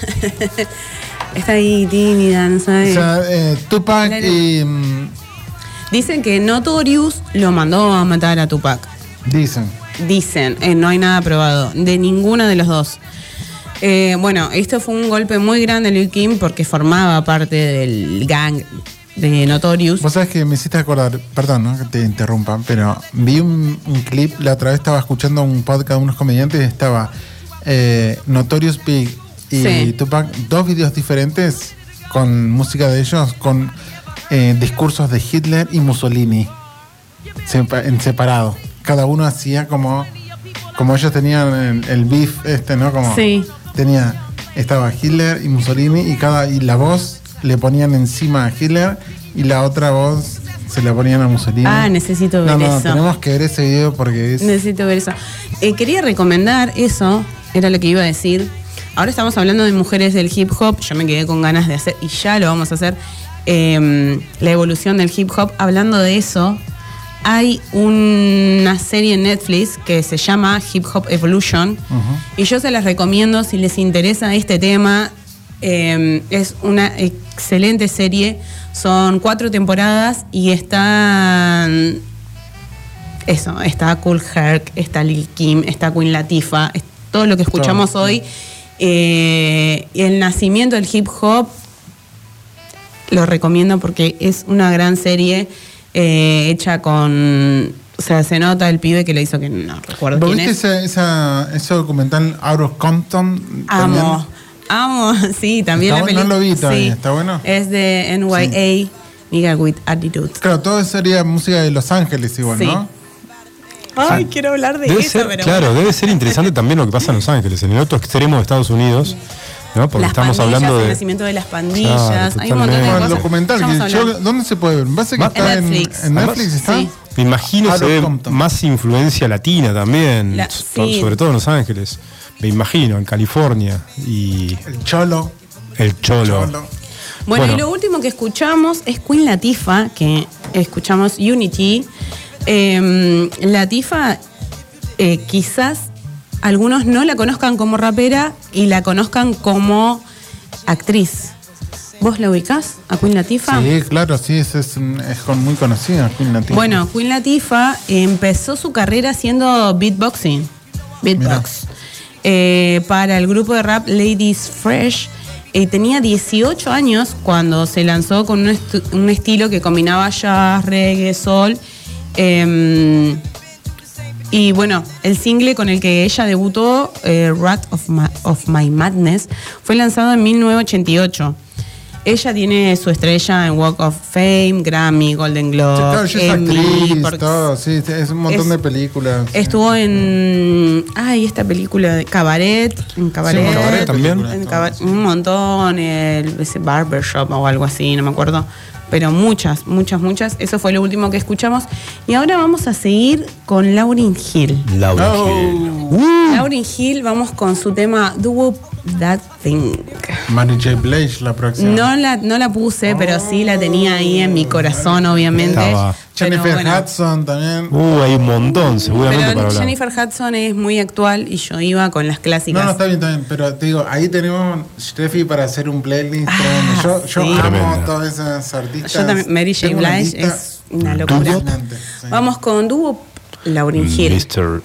está ahí tímida, no O sabe. sea, eh, Tupac y. mm, Dicen que Notorious lo mandó a matar a Tupac. Dicen. Dicen, eh, no hay nada probado, de ninguno de los dos. Eh, bueno, esto fue un golpe muy grande de Lil Kim porque formaba parte del gang de Notorious. Vos sabés que me hiciste acordar, perdón ¿no? que te interrumpa, pero vi un, un clip, la otra vez estaba escuchando un podcast de unos comediantes y estaba eh, Notorious Big y Sí. Tupac, dos videos diferentes con música de ellos, con eh, discursos de Hitler y Mussolini en separado. Cada uno hacía como, como ellos tenían el, el beef este, ¿no? Como Sí. tenía, estaba Hitler y Mussolini y cada, y la voz le ponían encima a Hitler y la otra voz se la ponían a Mussolini. Ah, necesito ver no, no, eso. tenemos que ver ese video porque es. Necesito ver eso. Eh, quería recomendar eso, era lo que iba a decir. Ahora estamos hablando de mujeres del hip hop, yo me quedé con ganas de hacer, y ya lo vamos a hacer, eh, la evolución del hip hop. Hablando de eso, hay una serie en Netflix que se llama Hip Hop Evolution, y yo se las recomiendo si les interesa este tema. Eh, es una excelente serie, son cuatro temporadas y están eso, está Cool Herc, está Lil Kim, está Queen Latifah, es todo lo que escuchamos hoy. Eh, el nacimiento del hip hop lo recomiendo porque es una gran serie eh, hecha con. O sea, se nota el pibe que le hizo que no recuerdo ¿Vos quién viste es. ese, esa, ese documental Out of Compton? Amo, amo, sí, también Está la bueno, no lo vi película. todavía, sí, ¿está bueno? Es de NYA, Nigga with Attitude. Claro, todo sería música de Los Ángeles igual, Sí. ¿no? Ay, quiero hablar de Debe eso, ser, pero claro, bueno. debe ser interesante también lo que pasa en Los Ángeles, en el otro extremo de Estados Unidos, ¿no? Porque las estamos hablando el de. nacimiento de las pandillas, Claro, hay un montón de. Bueno, el cosas. documental, que yo-. ¿dónde se puede ver? Me parece que En está en, Netflix. en Además, Netflix, ¿está? sí. Me imagino se ve más influencia latina también, La- sí. sobre todo en Los Ángeles. Me imagino, en California y El Cholo. el Cholo. Cholo. Bueno, Bueno. y lo último que escuchamos es Queen Latifah, que escuchamos Unity. Eh, Latifah, eh, quizás algunos no la conozcan como rapera y la conozcan como actriz. ¿Vos la ubicás a Queen Latifah? Sí, claro, sí, es, es, muy conocida Queen Latifah. Bueno, Queen Latifah empezó su carrera haciendo beatboxing. Beatbox. Eh, para el grupo de rap Ladies Fresh. Eh, tenía 18 años cuando se lanzó con un, estilo que combinaba jazz, reggae, soul. Eh, y bueno, el single con el que ella debutó, eh, Rat of My, of My Madness, fue lanzado en 1988. Ella tiene su estrella en Walk of Fame, Grammy, Golden Sí, Globe, claro, ella es Emmy, actriz, porque todo, sí, sí, es un montón es- de películas. sí. Estuvo en. Ay, esta película de Cabaret. En Cabaret. Sí, Cabaret también. En Cabaret, un montón. El, ese Barbershop o algo así, no me acuerdo. Pero muchas, muchas, muchas. Eso fue lo último que escuchamos. Y ahora vamos a seguir con Lauryn Hill. Laura Oh. Hill. Lauryn Hill, vamos con su tema Whoop That Thing. Mary J. Blige, la próxima. No la, no la puse, pero sí la tenía ahí en mi corazón, obviamente. Estaba. Jennifer bueno. Hudson también. Uh, hay un montón, seguramente para Pero hablar. Jennifer Hudson es muy actual y yo iba con las clásicas. No, no, está bien, está bien. Pero te digo, ahí tenemos Steffi para hacer un playlist. Ah, tremendo. yo yo sí. amo todas esas artistas. Yo también, Mary J. Blige es una locura. Vamos con Duo Lauryn Hill. Mr.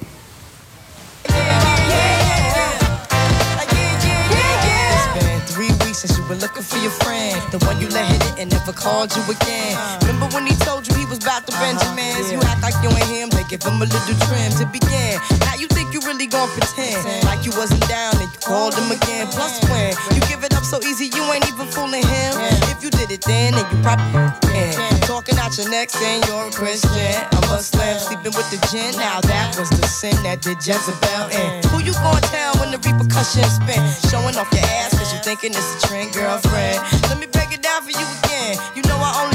looking for your friend, the one you let hit it and never called you again. Remember when he told you he was about the Benjamins? You act like you ain't him, they give him a little trim to begin. Now you think you really gon' pretend like you wasn't down and you called him again. Plus when you give it up so easy, you ain't even fooling him. If you did it then, then you probably can. Talking out your neck saying you're a Christian, a Muslim, sleeping with the gin. Now that was the sin that did Jezebel in. Who you gonna tell when the repercussions spin? Showing off your ass cause you thinking it's a trend, girlfriend. Let me break it down for you again. You know I only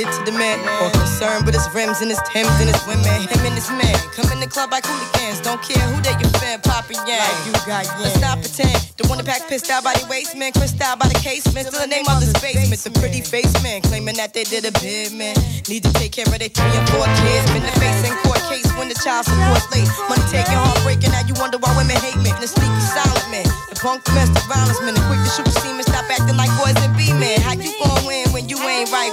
Dedicated to the man more concerned with his rims and his Timbs and his women. Him and his man come in the club like hooligans. Don't care who they your fan, poppin' yang. you got Let's not pretend. The one that pack pissed out by the waist man, crissed out by the casement. Still the name of the basement. The pretty face man claiming that they did a bid man. Need to take care of their three and four kids. Been the face in court case when the child support late. Money taking, heartbreaking. Now you wonder why women hate me. The sneaky silent man, the punk domestic violence man, the quick to shoot semen. Stop acting like boys and be men. How you gon' win when you ain't right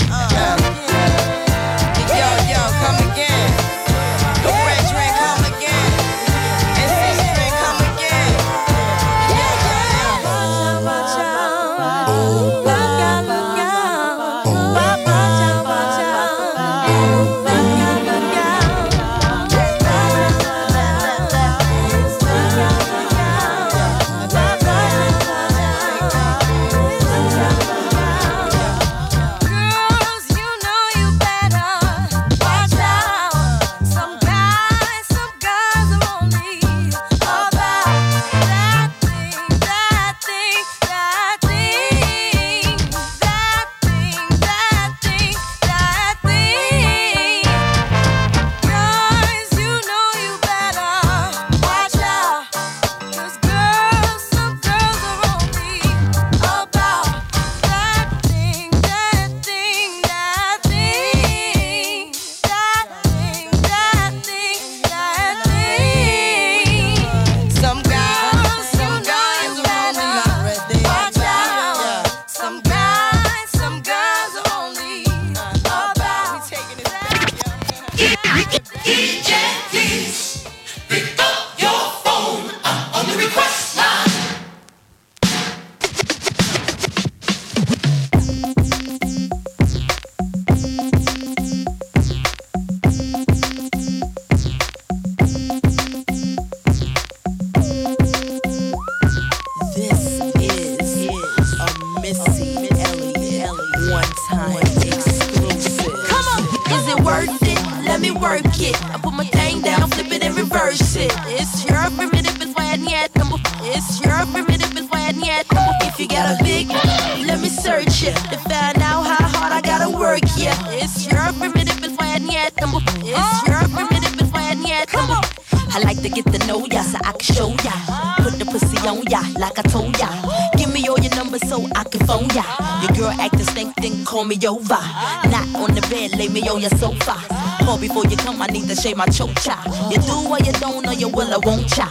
Shave my chocha. You do or you don't, or you will, I won't cha.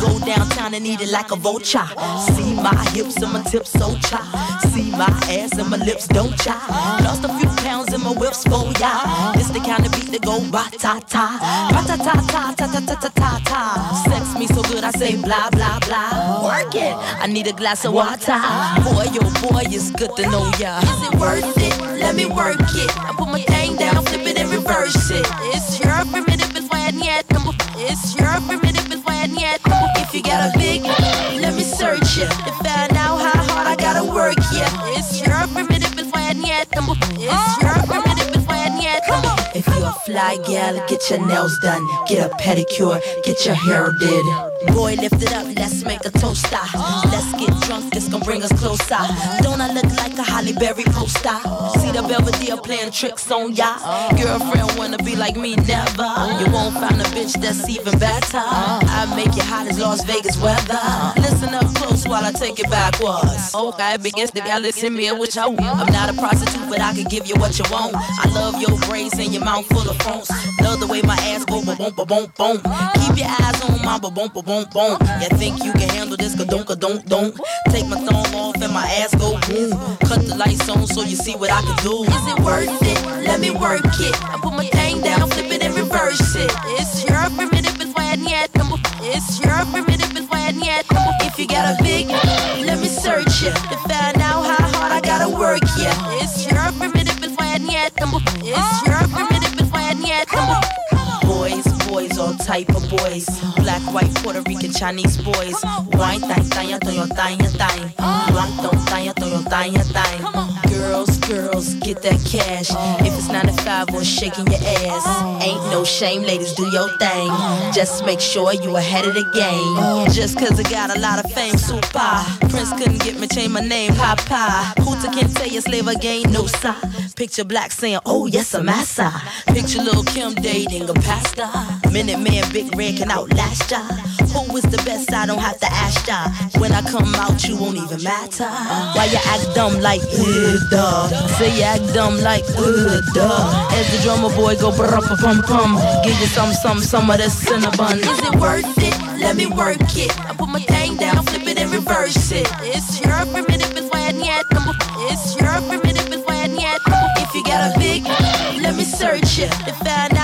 Go downtown and eat it like a vulture. See my hips and my tips so cha. See my ass and my lips don't cha. Lost a few pounds in my whips for ya. This the kind of beat that go ba ta ta, ba ta ta ta ta ta ta ta ta ta. Sex me so good I say blah blah blah. Work it. I need a glass of water. Boy, yo, boy, it's good to know ya. Is it worth it? Let me work it. I put my thing down, flip it and reverse it. It's yeah. To find out how hard I gotta work, yeah. It's your primitive is why I need them. It's your primitive is why I need them. If you're a fly gal, get your nails done, get a pedicure, get your hair did. Boy, lift it up, let's make a toaster. Ah. Let's get drunk, it's gonna bring us closer. Don't I look like a Holly Berry poster? See the Belvedere playing tricks on ya. Girlfriend wanna be like me, never. You won't find a bitch that's even better. I make you hot as Las Vegas weather. Listen up close while I take it backwards. Okay, begins to gal listen me what you I'm not a prostitute, but I can give you what you want. I love your braids and your mouth full of phones. Love the way my ass go boom boom boom boom. Keep your eyes on my boom boom boom boom. You think you can handle this? Ka don't don't don't. Take my thumb off and my ass go boom. Cut the lights on so you see what I can do. Is it worth it? Let me work it. I put my thing down, flip it and reverse it. It's your primitive is why yet. It's your primitive is why yet. If you got a big, let me search it to find out how hard I gotta work. Yeah, it's your primitive is why yet. It's your type of boys. Black, white, Puerto Rican, Chinese boys. Wine, thang, thang, thang, thang, thang. Blanc, don't thang, thang, thang, thang. Girls, girls, get that cash. If it's 9 to 5 or shaking your ass. Ain't no shame, ladies, do your thing. Just make sure you ahead of the game. Just cause I got a lot of fame, super. Prince couldn't get me, change my name, Papa. Hooter can't tell you slave again, no sir. Picture black saying, oh yes, I'm massa. Picture little Kim dating a pastor. Minute man, Big Red can outlast ya. Who is the best? I don't have to ask ya. When I come out, you won't even matter. Why you act dumb like, uh, duh. Say you act dumb like, uh, duh. As the drummer boy go brr pum pum. Give you some, some, some of this cinnamon. Is it worth it? Let me work it. I put my thing down, flip it and reverse it. It's your primitive, it's why I need It's your primitive, it's why I need If you got a big, let me search it find out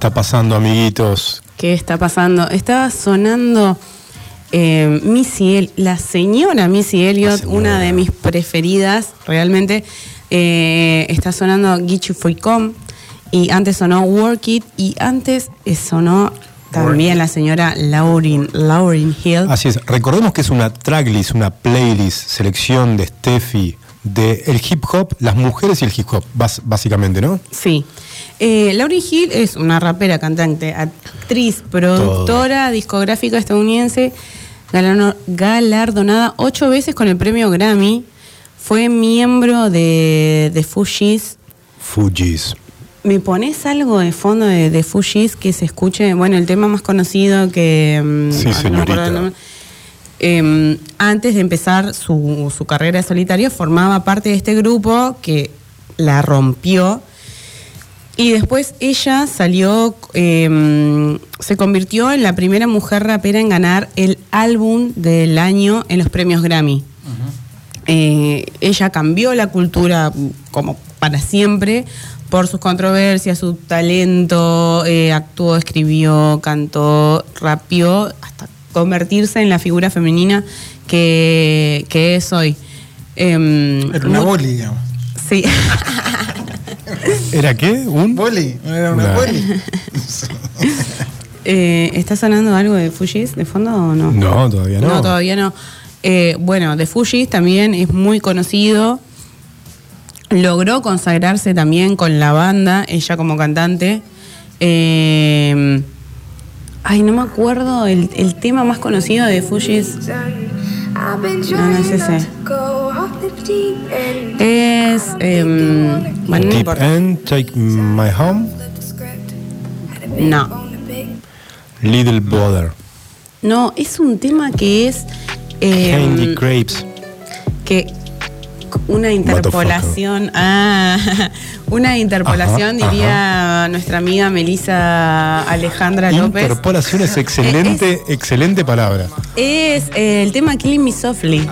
está pasando, amiguitos? ¿Qué está pasando? Estaba sonando eh, Missy El- la señora Missy Elliott, una de mis preferidas, realmente. Eh, está sonando Free Come y antes sonó Work It y antes eh, sonó también la señora Lauryn, Lauryn Hill. Así es, recordemos que es una tracklist, una playlist, selección de Steffi, de el hip hop, las mujeres y el hip hop, básicamente, ¿no? Sí. Eh, Lauryn Hill es una rapera, cantante, actriz, productora, discográfica estadounidense, galano- galardonada ocho veces con el premio Grammy. Fue miembro de, de Fugees. Fujis. ¿Me pones algo de fondo de, de Fugees que se escuche? Bueno, el tema más conocido que... mm, Sí, no señorita. Eh, antes de empezar su, su carrera solitaria, formaba parte de este grupo que la rompió. Y después ella salió, eh, se convirtió en la primera mujer rapera en ganar el álbum del año en los premios Grammy. Eh, ella cambió la cultura como para siempre por sus controversias, su talento, eh, actuó, escribió, cantó, rapió, hasta convertirse en la figura femenina que, que es hoy. Em, Era una boli, digamos. Sí. ¿Era qué? ¿Un? Boli, era una boli. Eh, ¿Está sonando algo de Fujis de fondo o no? No, todavía no. No, todavía no. Eh, bueno, de Fujis también es muy conocido. Logró consagrarse también con la banda, ella como cantante. Eh, ay, no me acuerdo el, el tema más conocido de Fujis. No, no es ese. Es. em, bueno, no Deep importa. End, Take My Home, No. Little Brother, No, es un tema que es. em, Candy Grapes. que una interpolación, ah, una interpolación Ajá, diría nuestra amiga Melissa Alejandra López. Interpolación es excelente, excelente palabra. Es el tema Killing Me Softly.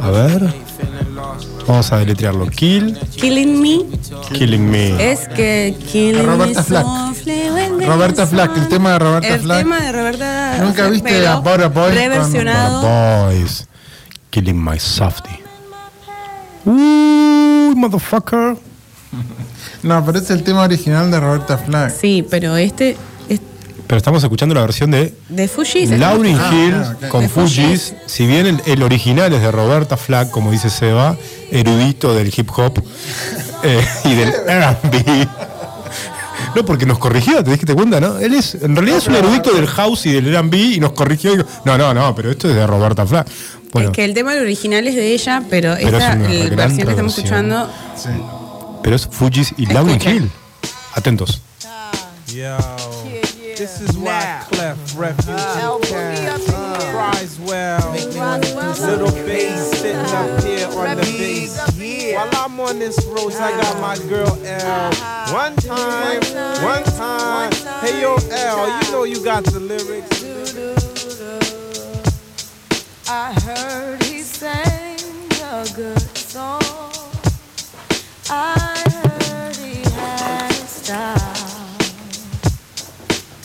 A ver. Vamos a deletrearlo. Kill, Killing Me Killing Me. es que Killing Roberta Me Flack. Softly Roberta Flack, el tema de Roberta El Flack. tema de Roberta ¿Nunca Flack, viste pero a Powder Boy con- Reversionado. Boys. Killing My Softy. Uy, motherfucker. No, pero es el tema original de Roberta Flack. Sí, pero este es Pero estamos escuchando la versión de de Fuji. Lauryn Ah, Hill ah, con De Fujis. Si bien el, el original es de Roberta Flack, como dice Seba, erudito del hip hop eh, y del RB. No, porque nos corrigió, te diste cuenta, ¿no? Él es, en realidad es un erudito del house y del RB y nos corrigió. y dijo, no, no, no, pero esto es de Roberta Flack. Bueno, Es que el tema original es de ella, pero, Pero esta es una el versión que estamos escuchando pero es Fujis y Lauryn. Hill. Atentos. Yo, this is why Clef Refuge cries well. Little bass sitting up here on the bass. While I'm on this road, I got my girl L. One time, one time. Hey yo, L, you know you got the lyrics. I heard he sang a good song. I heard he had style.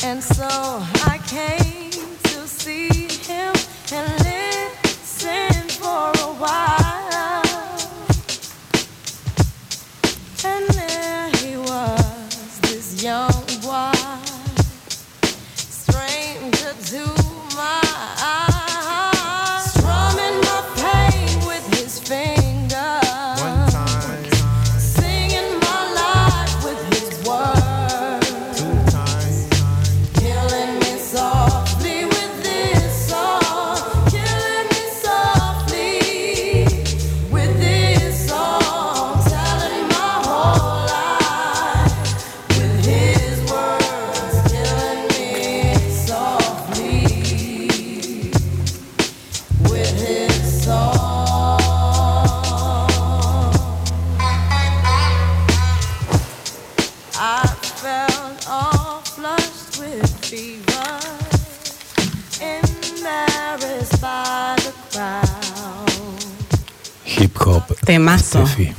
And so I came to see him and temazo. Steffi.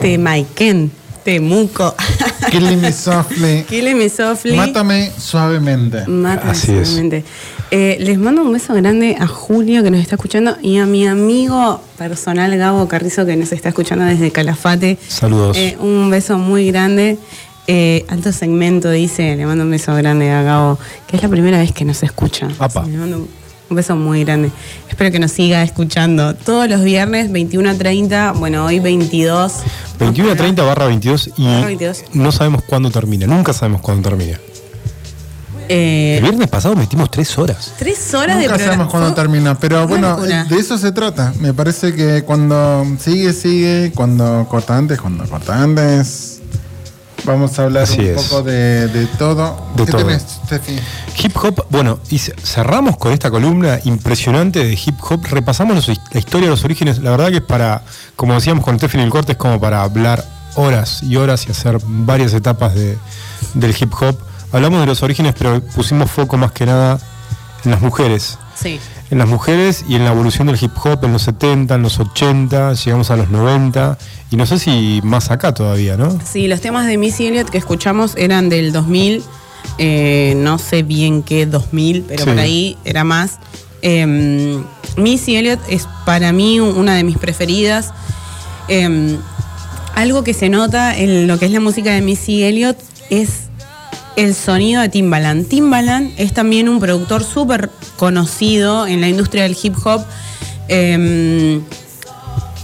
De Maiken. Temuco. Killing Me Softly. Killing Me Softly. Mátame suavemente. Mátame Así es. suavemente. Eh, les mando un beso grande a Julio que nos está escuchando y a mi amigo personal Gabo Carrizo que nos está escuchando desde Calafate. Saludos. Eh, un beso muy grande. Eh, alto segmento dice, le mando un beso grande a Gabo, que es la primera vez que nos escucha. Apa. Sí, le mando un- un beso muy grande. Espero que nos siga escuchando todos los viernes, 21 a 30, bueno, hoy 22. 21 a 30 barra 22 y Barra 22. no sabemos cuándo termina. Nunca sabemos cuándo termina. Eh, El viernes pasado metimos tres horas. tres horas de Nunca programa. sabemos cuándo termina, pero bueno, locura. de eso se trata. Me parece que cuando sigue, sigue, cuando corta antes, cuando corta antes. Vamos a hablar Así un es. poco de, de todo. De ¿Qué todo. tenés, Steffi? Hip hop, bueno, y ce- cerramos con esta columna impresionante de hip hop. Repasamos los- la historia, los orígenes. La verdad que es para, como decíamos con Steffi el corte, es como para hablar horas y horas y hacer varias etapas de- del hip hop. Hablamos de los orígenes, pero pusimos foco más que nada en las mujeres. Sí. En las mujeres y en la evolución del hip hop en los 70, en los 80, llegamos a los 90 y no sé si más acá todavía, ¿no? Sí, los temas de Missy Elliott que escuchamos eran del 2000, eh, no sé bien qué 2000, pero Sí. por ahí era más. Eh, Missy Elliott es para mí una de mis preferidas. Eh, algo que se nota en lo que es la música de Missy Elliott es el sonido de Timbaland. Timbaland es también un productor súper conocido en la industria del hip hop. Eh,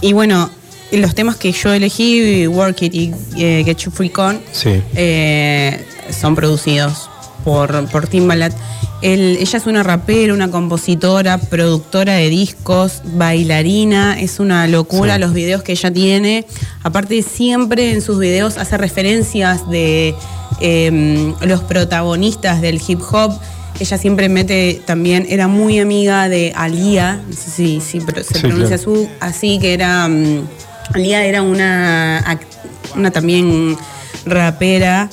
y bueno, los temas que yo elegí, Work It y eh, Get You Free Con, Sí. eh, son producidos por, por Timbaland. Él- ella es una rapera, una compositora, productora de discos, bailarina, es una locura Sí. los videos que ella tiene. Aparte, siempre en sus videos hace referencias de eh, los protagonistas del hip hop. Ella siempre mete también, era muy amiga de Alia, no sé si, si pro- se Sí, pronuncia claro. su, así que era. mm, Alia era una, una también rapera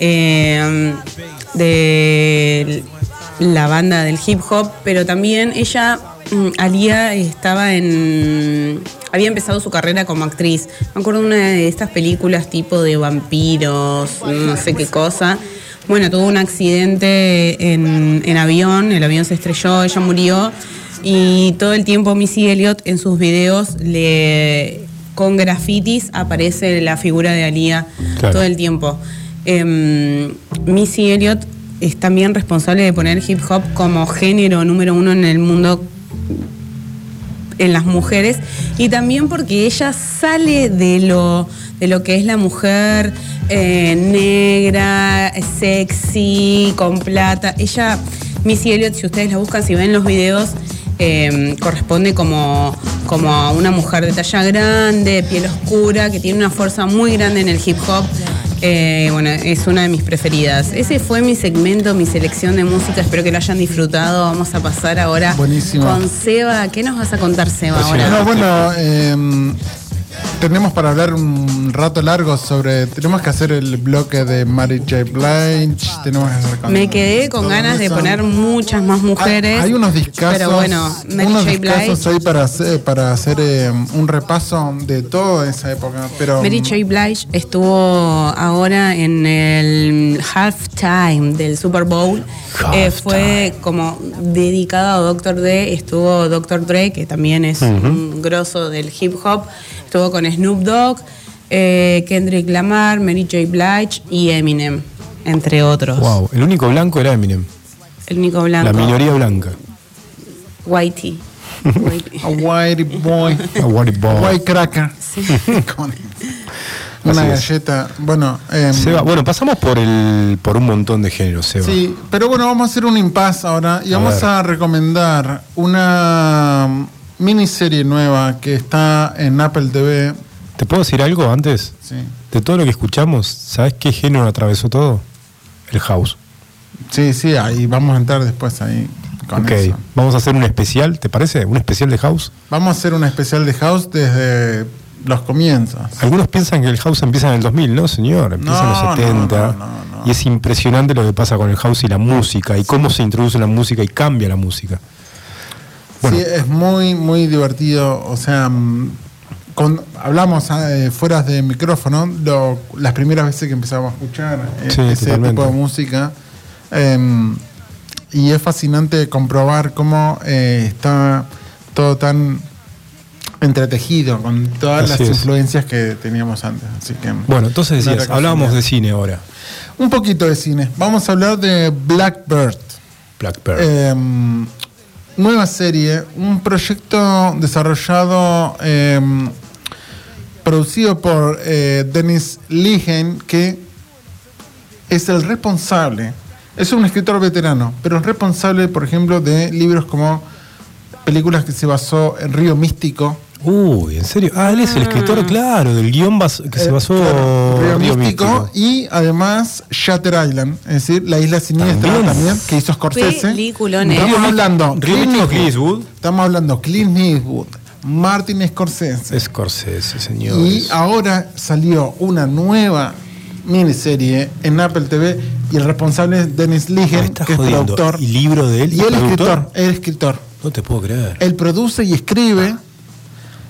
eh, de la banda del hip hop, pero también ella, mm, Alia, estaba en. había empezado su carrera como actriz. Me acuerdo de una de estas películas tipo de vampiros, no sé qué cosa. Bueno, tuvo un accidente en, en avión, el avión se estrelló, ella murió. Y todo el tiempo Missy Elliott en sus videos le con grafitis aparece la figura de Alia Claro. todo el tiempo. Em, Missy Elliott es también responsable de poner hip hop como género número uno en el mundo en las mujeres y también porque ella sale de lo de lo que es la mujer eh, negra, sexy, con plata. Ella, Missy Elliott, si ustedes la buscan, si ven los videos, eh, corresponde como, como a una mujer de talla grande, piel oscura, que tiene una fuerza muy grande en el hip hop. Eh, bueno, es una de mis preferidas. Ese fue mi segmento, mi selección de música. Espero que lo hayan disfrutado. Vamos a pasar ahora Buenísimo. con Seba. ¿Qué nos vas a contar, Seba, ahora? No, bueno, eh, tenemos para hablar un rato largo sobre. Tenemos que hacer el bloque de Mary J. Blige. Tenemos que hacer con- Me quedé con ganas de poner muchas más mujeres. Hay, hay unos discazos. Pero bueno, Mary unos J. Blige. ahí para hacer, para hacer eh, un repaso de toda esa época. Pero, Mary J. Blige estuvo ahora en el halftime del Super Bowl. Eh, fue como dedicado a Dr. Dre. Estuvo Dr. Dre, que también es un grosso del hip hop. Estuvo con Snoop Dogg, eh, Kendrick Lamar, Mary J. Blige y Eminem, entre otros. Wow, el único blanco era Eminem. El único blanco. La minoría blanca. Whitey. Whitey. A white boy. A white boy. White cracker. Una Así es. galleta. Bueno, em, Seba, bueno, pasamos por el por un montón de géneros, Seba. Sí, pero bueno, vamos a hacer un impasse ahora y A vamos ver. a recomendar una miniserie nueva que está en Apple TV. ¿Te puedo decir algo antes? Sí. De todo lo que escuchamos, ¿sabes qué género atravesó todo? El house. Sí, sí, ahí vamos a entrar después ahí con ok, eso. vamos a hacer un especial, ¿te parece? Un especial de house. Vamos a hacer un especial de House desde los comienzos. Algunos piensan que el house empieza en el 2000, ¿no, señor? Empieza en los no, 70. no, no, no. Y es impresionante lo que pasa con el house y la música, y cómo se introduce la música y cambia la música. Bueno. Sí, es muy, muy divertido. O sea, mm, con- hablamos eh, fuera de micrófono, lo- las primeras veces que empezamos a escuchar eh, Sí, ese totalmente. tipo de música. eh, y es fascinante comprobar cómo eh, está todo tan entretejido con todas Así las es. influencias que teníamos antes. Así que, Bueno, entonces decías, hablábamos de cine ahora. Un poquito de cine. Vamos a hablar de Blackbird. Blackbird. Nueva serie, un proyecto desarrollado, eh, producido por eh, Dennis Lehen, que es el responsable, es un escritor veterano, pero es responsable, por ejemplo, de libros como películas que se basó en Río Místico. Uy, ¿en serio? Ah, él es el escritor, claro, del guion bas- que se Eh, basó claro, Río Río Místico y además Shatter Island, es decir, la isla siniestra También. también, que hizo Scorsese. ¿eh? Estamos hablando Río Clint Eastwood. Clint Eastwood. Estamos hablando Clint Eastwood, Martin Scorsese. Scorsese, señor. Y ahora salió una nueva miniserie en Apple TV y el responsable es Dennis Lehen, que es productor. ¿Y libro de él? Y el escritor, el escritor. No te puedo creer. Él produce y escribe.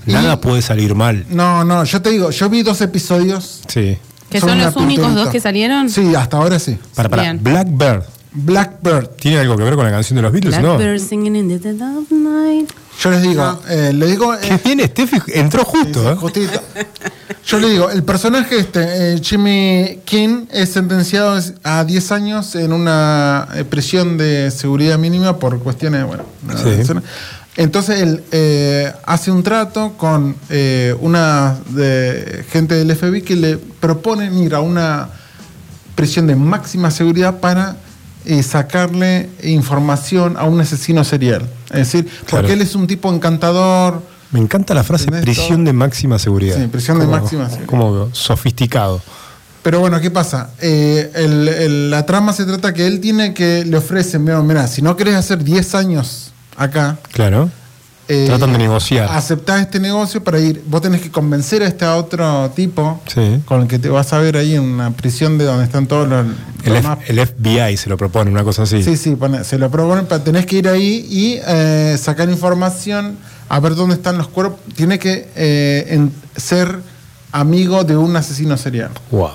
Nada puede salir mal. No, no, yo te digo, yo vi dos episodios. Sí. ¿Que son los únicos dos que salieron? Sí, hasta ahora sí. Para, para. Bien. Blackbird. Blackbird. ¿Tiene algo que ver con la canción de los Beatles? No. Blackbird singing in the dead of night. Yo les digo, eh, le digo. Qué bien, Steffi entró justo, ¿eh? Justito. Yo le digo, el personaje este, eh, Jimmy King, es sentenciado a 10 años en una eh, prisión de seguridad mínima por cuestiones, bueno, nada, Sí. Entonces él eh, hace un trato con eh, una de, gente del FBI que le proponen ir a una prisión de máxima seguridad para eh, sacarle información a un asesino serial. Es decir, porque él es un tipo encantador. Me encanta la frase prisión de máxima seguridad. Sí, prisión de máxima seguridad. Como sofisticado. Pero bueno, ¿qué pasa? Eh, el- el- la trama se trata que él tiene que, le ofrecen, mira, mira, si no querés hacer 10 años acá, Claro. eh, Tratan de negociar. aceptás este negocio para ir, vos tenés que convencer a este otro tipo Sí. con el que te vas a ver ahí en una prisión de donde están todos los... El, F- FBI se lo propone, una cosa así. Sí, sí, pone- se lo proponen, pero tenés que ir ahí y eh, sacar información, a ver dónde están los cuerpos. Tiene que eh, en- ser amigo de un asesino serial. Wow.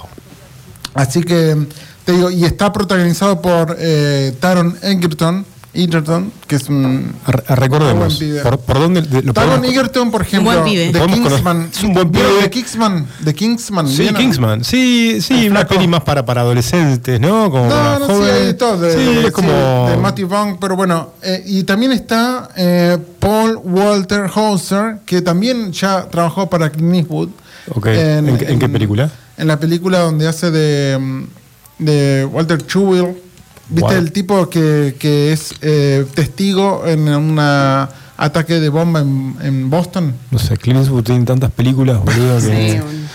Así que te digo, y está protagonizado por eh, Taron Egerton, Egerton, que es un. Ar- ar- Recordemos, un buen. ¿por, por dónde de- lo Taron podemos- Egerton, por ejemplo, buen pibe. de Kingsman. es un buen ¿Vieron pibe. De Kingsman, de Kingsman. Sí, ¿vieron? Kingsman. Sí, sí, una peli más para, para adolescentes, ¿no? Como No, no, sí, hay de todo. De, sí, de- es como. sí, de Matthew Vaughn, pero bueno. eh, y también está eh, Paul Walter Hauser, que también ya trabajó para Clint Eastwood. Ok. ¿En qué- en qué película? En la película donde hace de, de Walter Chewell. ¿Viste Wow. el tipo que, que es eh, testigo en un ataque de bomba en, en Boston? No sé, Clint Eastwood tiene tantas películas, boludo. que- Sí, un-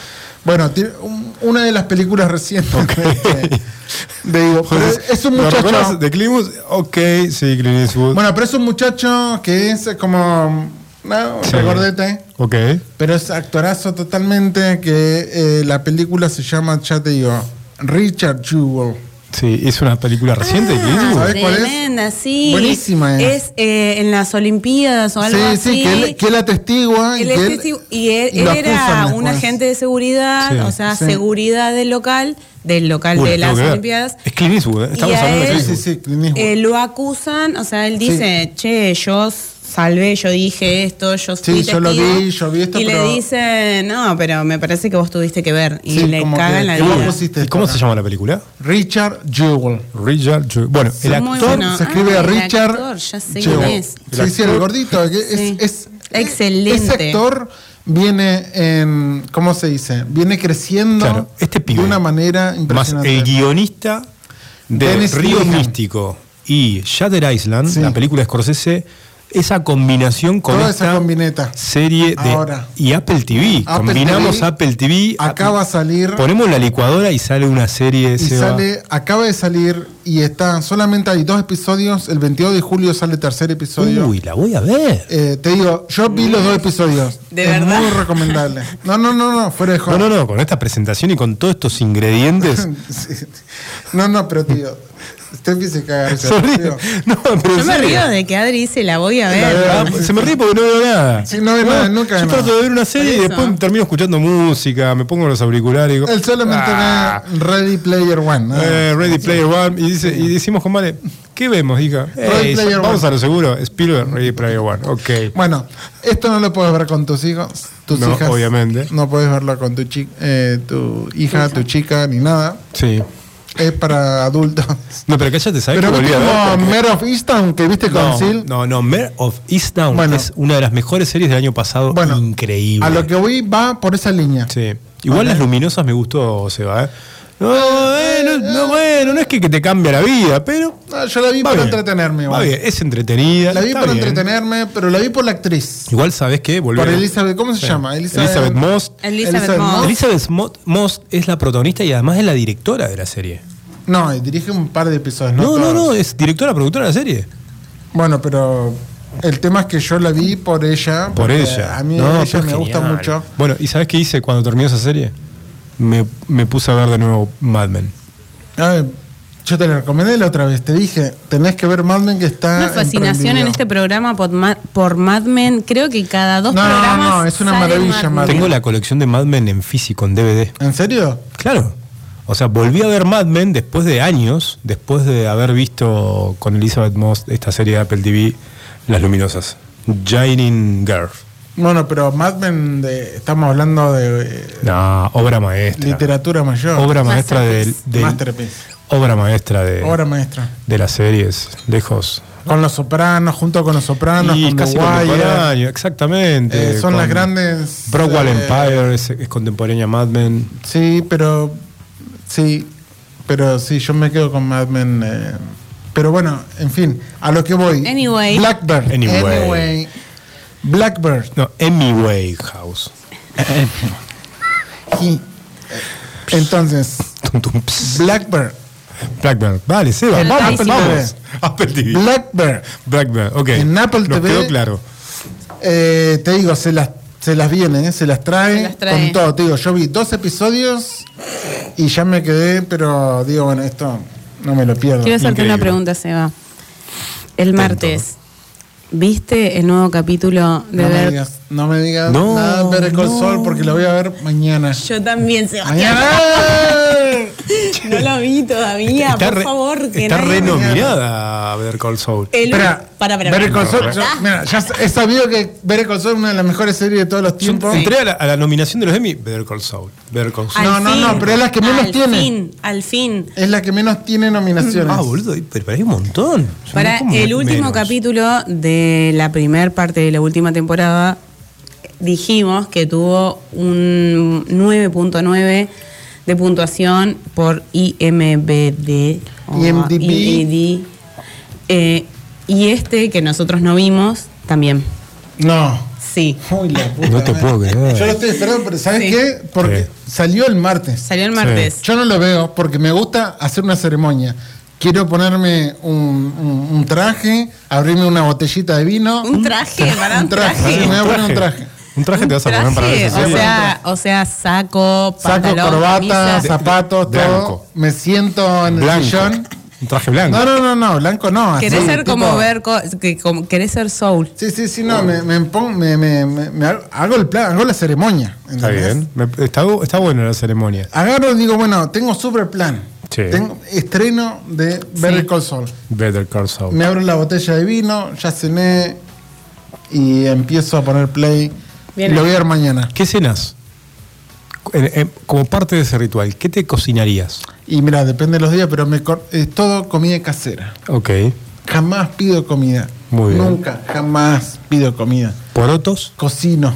Bueno, tiene un- una de las películas recientes de, de- digo, pero es, un ¿Lo muchacho. ¿De Clint Eastwood? Ok, sí, Clint Eastwood. Bueno, pero es un muchacho que es como. No, Sí. regordete. ok. Pero es actorazo totalmente. Que eh, la película se llama, ya te digo, Richard Jewell. Sí, es una película reciente Ah. ¿Sabés cuál es? tremenda, sí. Buenísima es. Es eh, en las Olimpiadas o algo Sí, así. sí, que él, que él atestigua. y Él que es él- testigo- y él, y lo él era un después. agente de seguridad, Sí. o sea, Sí. seguridad del local, del local de la las. Olimpiadas. Es Clint Eastwood, ¿eh? Estamos Y a hablando de él- Clint Sí, Eastwood. sí, Clint Eastwood. Eh, lo acusan, o sea, él dice, che, yo salvé, yo dije esto, yo fui Sí, yo lo testigo", vi, yo vi esto, Y pero- le dice, no, pero me parece que vos tuviste que ver. Y Sí, le como cagan la que vos vida. pusiste ¿Y esto cómo acá. se llama la película? Richard Jewell. Richard. Ju- Bueno, el. Muy actor. bueno. Se escribe Ah, el Richard actor, ya sé Jewell. quién es. Sí, sí, el gordito. que es, Sí. es- Excelente. Ese actor viene en. ¿Cómo se dice? Viene creciendo Claro, este pibe. de una manera Más impresionante. el guionista de Dennis Río. Místico y Shatter Island, Sí. la película de Scorsese, esa combinación con Toda esta esa combineta. serie de Ahora. y Apple TV. Apple Combinamos TV. Apple TV. Acá va a salir. Ponemos la licuadora y sale una serie de Y Seba. sale, acaba de salir y está, solamente hay dos episodios. El 22 de julio sale el tercer episodio. Uy, la voy a ver. Eh, te digo, yo vi los dos episodios. ¿De es verdad? muy recomendable. No, no, no, no, fuera de No, joda. no, no, con esta presentación y con todos estos ingredientes. Sí. No, no, pero tío, Caga. de risa. Se ríe. No, pero Yo me serio. río de que Adri dice la voy a ver. Se me ríe porque no veo nada. Sí, no ve nada, nunca Yo nada. trato de ver una serie y después termino escuchando música, me pongo los auriculares y digo. Él solamente "Ah". Ready Player One. Eh. Ready Player One y, dice, y decimos con Vale, ¿qué vemos, hija? Ready "Ey, Player vamos One". a lo seguro, Spielberg, Ready Player One, ok. Bueno, esto no lo puedes ver con tus hijos, tus No, hijas. obviamente. No puedes verlo con tu, chi- eh, tu hija, tu chica, ni nada. Sí. Es para adultos. No, pero cállate, ¿sabes Pero que volví viste a ver? como Mare of Easttown que viste con No, Seal. no, no, Mare of Easttown Bueno. es una de las mejores series del año pasado, Bueno, increíble. A lo que voy va por esa línea. Sí. Igual las luminosas me gustó, Seba, ¿eh? No, eh, no, no, bueno, no es que, que te cambia la vida, pero. No, yo la vi para bien. entretenerme. Va bien, es entretenida. La vi para bien. entretenerme, pero la vi por la actriz. Igual, ¿sabes qué? Volví Por Elizabeth, ¿cómo se Sí. llama? Elizabeth, Moss. Elizabeth, Elizabeth Moss. Elizabeth Mo- Moss es la protagonista y además es la directora de la serie. No, y dirige un par de episodios. No, no, todos. no, es directora, productora de la serie. Bueno, pero el tema es que yo la vi por ella. Por ella. A mí No, ella me gusta mucho. Bueno, ¿y sabes qué hice cuando terminó esa serie? Me, me puse a ver de nuevo Mad Men. A ver, yo te la recomendé la otra vez. Te dije, tenés que ver Mad Men que está. Una fascinación en este programa por, Ma- por Mad Men. Creo que cada dos No, no, programas. no, es una maravilla, Mad Mad Men. Tengo la colección de Mad Men en físico, en DVD. ¿En serio? Claro. O sea, volví a ver Mad Men después de años, después de haber visto con Elizabeth Moss esta serie de Apple TV, Las Luminosas. Shining Girl. Bueno, pero Mad Men, de- estamos hablando de No, obra maestra. literatura mayor. Obra maestra del, del- Masterpiece. obra maestra de, Obra maestra. de las series, lejos. Con los sopranos, junto con los sopranos, y con casi The Wire. contemporáneo, exactamente. Eh, son las grandes. Brockwell eh, Empire es, es contemporánea Mad Men. Sí, pero. Sí, pero sí, yo me quedo con Mad Men. eh, pero bueno, en fin, a lo que voy. Anyway. Blackbird. Anyway. Blackbird. No, Emmy House. Y, entonces. Blackbird. Blackbird. Vale, Seba, vamos, Apple vamos. Apple TV. Blackbird. Blackbird, ok. En Apple Nos TV. quedó claro. Eh, te digo, se las, se las viene, eh, se las trae, Se las trae. con todo. Te digo, yo vi dos episodios y ya me quedé, pero digo, bueno, esto no me lo pierdo. Quiero hacerte Increíble. una pregunta, Seba. El martes, ¿viste el nuevo capítulo de No me Ver- digas, no me digas No, nada de Better Call no. Saul porque lo voy a ver mañana. Yo también, Sebastián. ¡Mañana! No lo vi todavía, Está por re- favor. Que está nadie- renominada a Better Call Saul. El- Espera, para, para, Better Call para. Saul, yo- mira, ya he sabido que Better Call Saul es una de las mejores series de todos los Yo tiempos. entré a la, a la nominación de los Emmy, Better Call Saul. Better Call Saul. No, no, fin, no, pero es la que menos al tiene. Fin, al fin. Es la que menos tiene nominaciones. Ah, boludo, pero, hay un montón. Yo Para no el último menos. capítulo de la primera parte de la última temporada, dijimos que tuvo un 9.9 de puntuación por IMBD. o IMDb. IMDb. Eh, y este que nosotros no vimos, también. No. Sí. Uy, la puta No te madre. puedo creer. Yo lo estoy esperando, pero ¿sabes Sí. qué? Porque salió el martes. Salió el martes. Yo no lo veo porque me gusta hacer una ceremonia. Quiero ponerme un, un- un traje, abrirme una botellita de vino. Un traje, para Un traje, sí, me voy a poner un traje. Un traje te vas a poner para esa o sea, o sea, saco, Saco, pantalón, corbata, camisa. zapatos, Blanco. todo. Me siento en el Blanco. sillón. Un traje blanco. No, no, no, no, blanco no. Querés así, ser como ver, co- que, como, querés ser soul. Sí, sí, sí, no, me, me, pongo- me, me- me- me hago, el plan, hago la ceremonia. Está bien. Me- está, está buena la ceremonia. Agarro y digo, bueno, tengo super plan. Sí. Tengo estreno de Better Call Saul. Better Call Saul. Me abro la botella de vino, ya cené y empiezo a poner play. Bien lo voy a ver mañana. ¿Qué cenas? En- en- como parte de ese ritual, ¿qué te cocinarías? Y mira, depende de los días, pero me es todo comida casera. Ok. Jamás pido comida. Muy bien. Nunca, jamás pido comida. ¿Porotos? Cocino.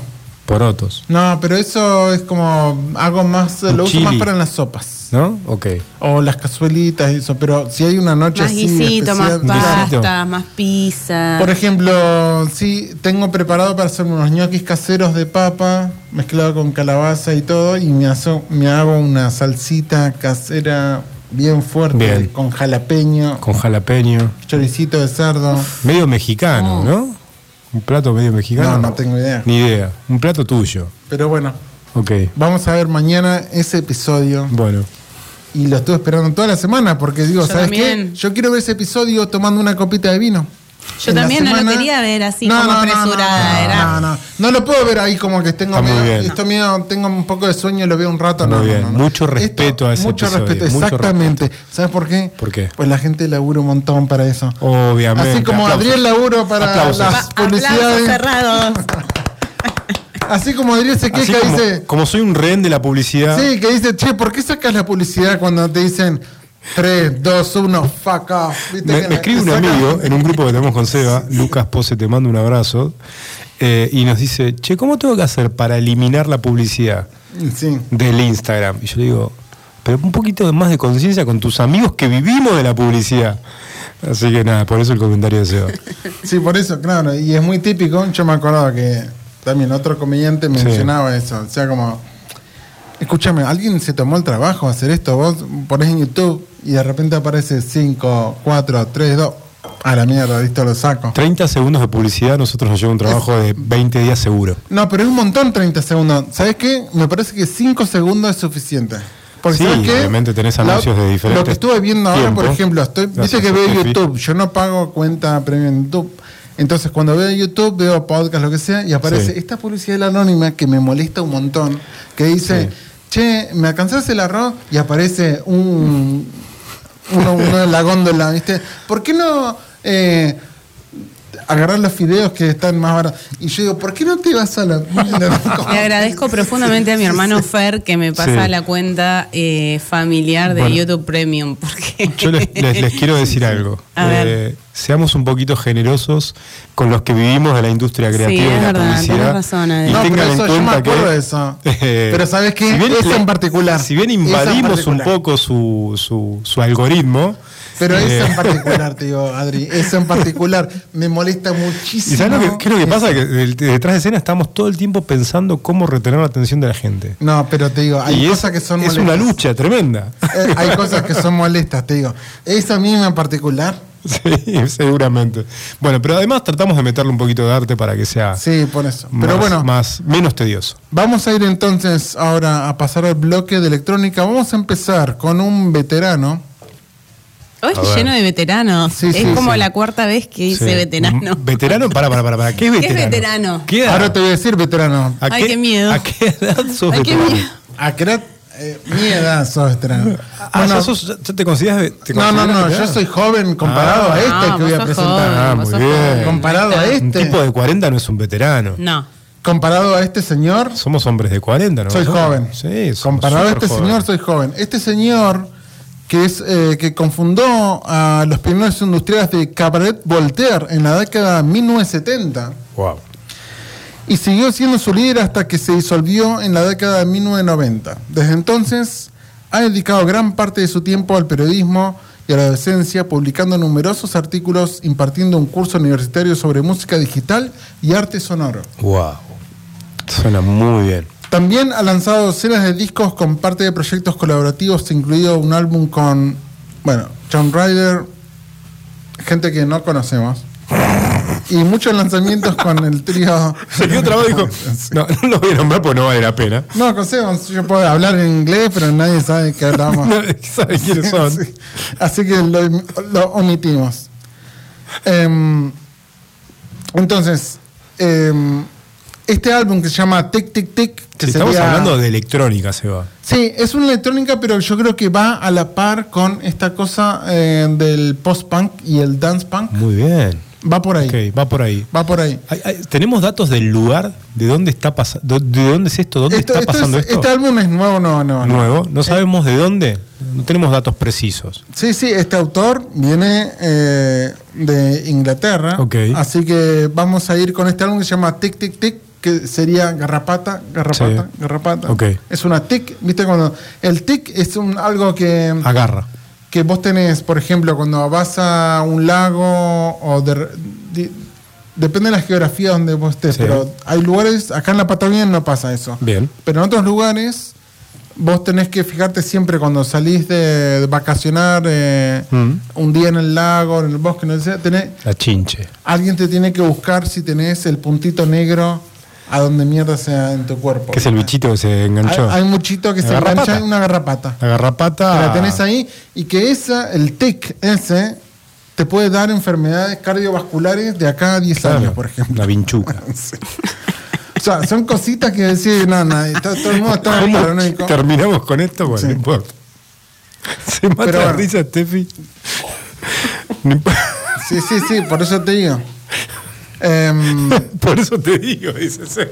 Porotos. No, pero eso es como hago más, Un lo uso más para en las sopas. ¿No? Ok. O las cazuelitas y eso, pero si hay una noche Más así guisito, más pasta, más pizza. Por ejemplo, sí, tengo preparado para hacer unos ñoquis caseros de papa, mezclado con calabaza y todo, y me, hago- me hago una salsita casera bien fuerte, Bien. con jalapeño, Con jalapeño. choricito de cerdo. Medio mexicano, ¿no? Un plato medio mexicano. No, no tengo idea. Ni idea. Un plato tuyo. Pero bueno, Ok. vamos a ver mañana ese episodio. Bueno. Y lo estuve esperando toda la semana porque digo, Yo ¿sabes qué? también. Yo quiero ver ese episodio tomando una copita de vino. Yo también no lo quería ver así No, como no, no, no, apresurada. no, era. No, no, no lo puedo ver ahí como que tengo miedo, esto miedo, tengo un poco de sueño y lo veo un rato. Muy bien. no, no. Mucho respeto a ese Mucho episodio, respeto, mucho exactamente. ¿Sabes por qué? ¿Por qué? Pues la gente labura un montón para eso. Obviamente. Así como Aplausos. Adriel laburo para Aplausos. las publicidades. cerrados. Así como Adriel se Así queja, como, dice. como soy un rehén de la publicidad. Sí, que dice, che, ¿por qué sacas la publicidad cuando te dicen 3, 2, 1, fuck off? ¿Viste Me, escribe un amigo en un grupo que tenemos con Seba, Lucas Pose, te mando un abrazo, eh, y nos dice, che, ¿cómo tengo que hacer para eliminar la publicidad Sí. del Instagram? Y yo le digo, pero un poquito más de conciencia con tus amigos que vivimos de la publicidad. Así que nada, por eso el comentario de Seba. Sí, por eso, claro. Y es muy típico. Yo me acordaba que también otro comediante mencionaba eso. O sea, como, escúchame, alguien se tomó el trabajo de hacer esto. Vos ponés en YouTube y de repente aparece 5, 4, 3, 2. A la mierda, listo, lo saco. 30 segundos de publicidad, nosotros nos lleva un trabajo de 20 días seguro. No, pero es un montón 30 segundos. ¿Sabes qué? Me parece que 5 segundos es suficiente. Porque Sí, obviamente tenés La- anuncios de diferentes Lo que estuve viendo ahora, por ejemplo, estoy, Gracias, viste que veo. YouTube. Yo no pago cuenta premium en YouTube. Entonces, cuando veo YouTube, veo podcast, lo que sea, y aparece Sí. esta publicidad anónima que me molesta un montón. Que dice, Sí. Che, ¿me alcanzás el arroz? Y aparece un. Uno, uno de la góndola, ¿viste? ¿Por qué no.? eh, agarrar los fideos que están más baratos. Y yo digo, ¿por qué no te vas a la... Le agradezco profundamente a mi hermano Fer que me pasa Sí. la cuenta eh, familiar de Bueno. YouTube Premium. Porque Yo les, les- les quiero decir algo. A ver. Eh, seamos un poquito generosos con los que vivimos de la industria creativa Sí, y la verdad, publicidad. razón, y No, tengan pero en eso, yo cuenta me acuerdo que, de eso. eh, Pero ¿sabes qué? si bien en particular. Si bien en invadimos un poco su, su, su algoritmo. Pero eh, eso en particular, te digo, Adri, eso en particular me molesta muchísimo. ¿Y sabes lo que, qué es lo que pasa? Que detrás de escena estamos todo el tiempo pensando cómo retener la atención de la gente. No, pero te digo, hay y cosas es, que son es molestas. una lucha tremenda. Eh, hay cosas que son molestas, te digo. Esa misma en particular, Sí, seguramente. Bueno, pero además tratamos de meterle un poquito de arte para que sea sí, por eso. más, Pero bueno, más, menos tedioso. vamos a ir entonces ahora a pasar al bloque de electrónica. Vamos a empezar con un veterano. Hoy A ver. lleno de veteranos. Sí, es sí, como sí. la cuarta vez que dice Sí. veterano. M- ¿Veterano? Para, para, para, para. ¿Qué es ¿Qué veterano? es veterano? ¿Qué edad? Ahora te voy a decir veterano. ¿A Ay, qué miedo. ¿A qué edad sos Ay, qué veterano? miedo. ¿A qué edad? Eh, mi edad sos veterano. Ah, Bueno, ya sos- ya te consideras te no, no, consideras no, veterano? yo soy joven comparado Ah. a este No, que voy a presentar. joven, Ah, muy bien. joven. Comparado a está. Un este. tipo de 40 no es un veterano. No. Comparado a este señor, Somos hombres de 40, ¿no? soy joven. Sí, somos Comparado a este jóvenes. señor, soy joven. Este señor que es eh, que confundó a los pioneros industriales de Cabaret Voltaire en la década de 1970 Wow. y siguió siendo su líder hasta que se disolvió en la década de 1990. Desde entonces ha dedicado gran parte de su tiempo al periodismo y a la docencia, publicando numerosos artículos, impartiendo un curso universitario sobre música digital y arte sonoro. Wow. Suena muy bien. También ha lanzado docenas de discos con parte de proyectos colaborativos, incluido un álbum con, bueno, John Ryder, gente que no conocemos, y muchos lanzamientos con el trío. Se quedó trabado y dijo, no, no lo voy a nombrar porque no vale la pena. No, conocemos, yo puedo hablar en inglés, pero nadie sabe que hablamos. Nadie sabe quiénes son. Sí. Así que lo, lo omitimos. Em, entonces, em, este álbum que se llama Tic Tic Tic, que estamos sería- hablando de electrónica, se va. Sí, es una electrónica, pero yo creo que va a la par con esta cosa eh, del post-punk y el dance-punk. Muy bien. Va por ahí. Va por ahí. Va por ahí. ¿Tenemos datos del lugar? ¿De dónde está pasando? ¿De dónde es esto? ¿Dónde Esto- está esto pasando es- esto? Este álbum es nuevo, no, no. Nuevo. No sabemos de dónde. No tenemos datos precisos. Sí, sí, este autor viene eh, de Inglaterra. Ok. Así que vamos a ir con este álbum que se llama Tic Tic Tic, que sería garrapata, garrapata, Sí. garrapata. Ok. Es una tic, ¿viste? Cuando el tic es un, algo que, Agarra. que vos tenés, por ejemplo, cuando vas a un lago o de, depende de la geografía donde vos estés, Sí. pero hay lugares, acá en la Patagonia no pasa eso. Bien. Pero en otros lugares, vos tenés que fijarte siempre cuando salís de, de vacacionar eh, Mm. un día en el lago, en el bosque, no sé, tenés, La chinche. alguien te tiene que buscar si tenés el puntito negro a donde mierda sea en tu cuerpo. Que es el bichito que se enganchó. Hay, hay un muchito que La se garrapata. engancha en una garrapata. La garrapata. Que la tenés ahí y que esa, el tic ese, te puede dar enfermedades cardiovasculares de acá a 10 Claro, años, por ejemplo. La vinchuca. O sea, son cositas que decir, no, no, todo, todo el mundo está ¿Cómo paranoico. terminamos con esto? Bueno, Sí. no importa. Se mata Pero la risa, Steffi. Sí, sí, sí, por eso te digo. Em, Por eso te digo, dice Seba.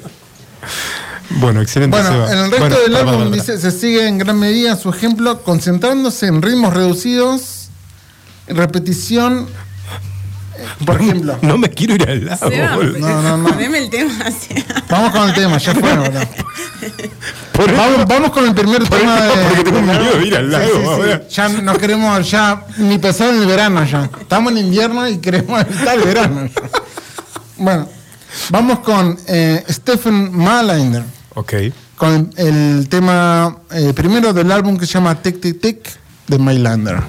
Bueno, excelente. bueno, Seba. en el resto Bueno, del álbum dice, se sigue en gran medida su ejemplo concentrándose en ritmos reducidos, en repetición. eh, Por ejemplo, No me quiero ir al lado. Seba, boludo. No, no, no. Poneme el tema vamos con el tema, ya fue. eso- Vamos, vamos con el primer Por tema eso, de. porque tengo miedo de ir al lago sí, sí. ahora. Ya no queremos, ya ni pensar en el verano ya. Estamos en invierno y queremos evitar el verano. ya. Bueno, vamos con eh, Stephen Malander, Ok. con el tema eh, primero del álbum que se llama Tic Tic Tic de Mylander.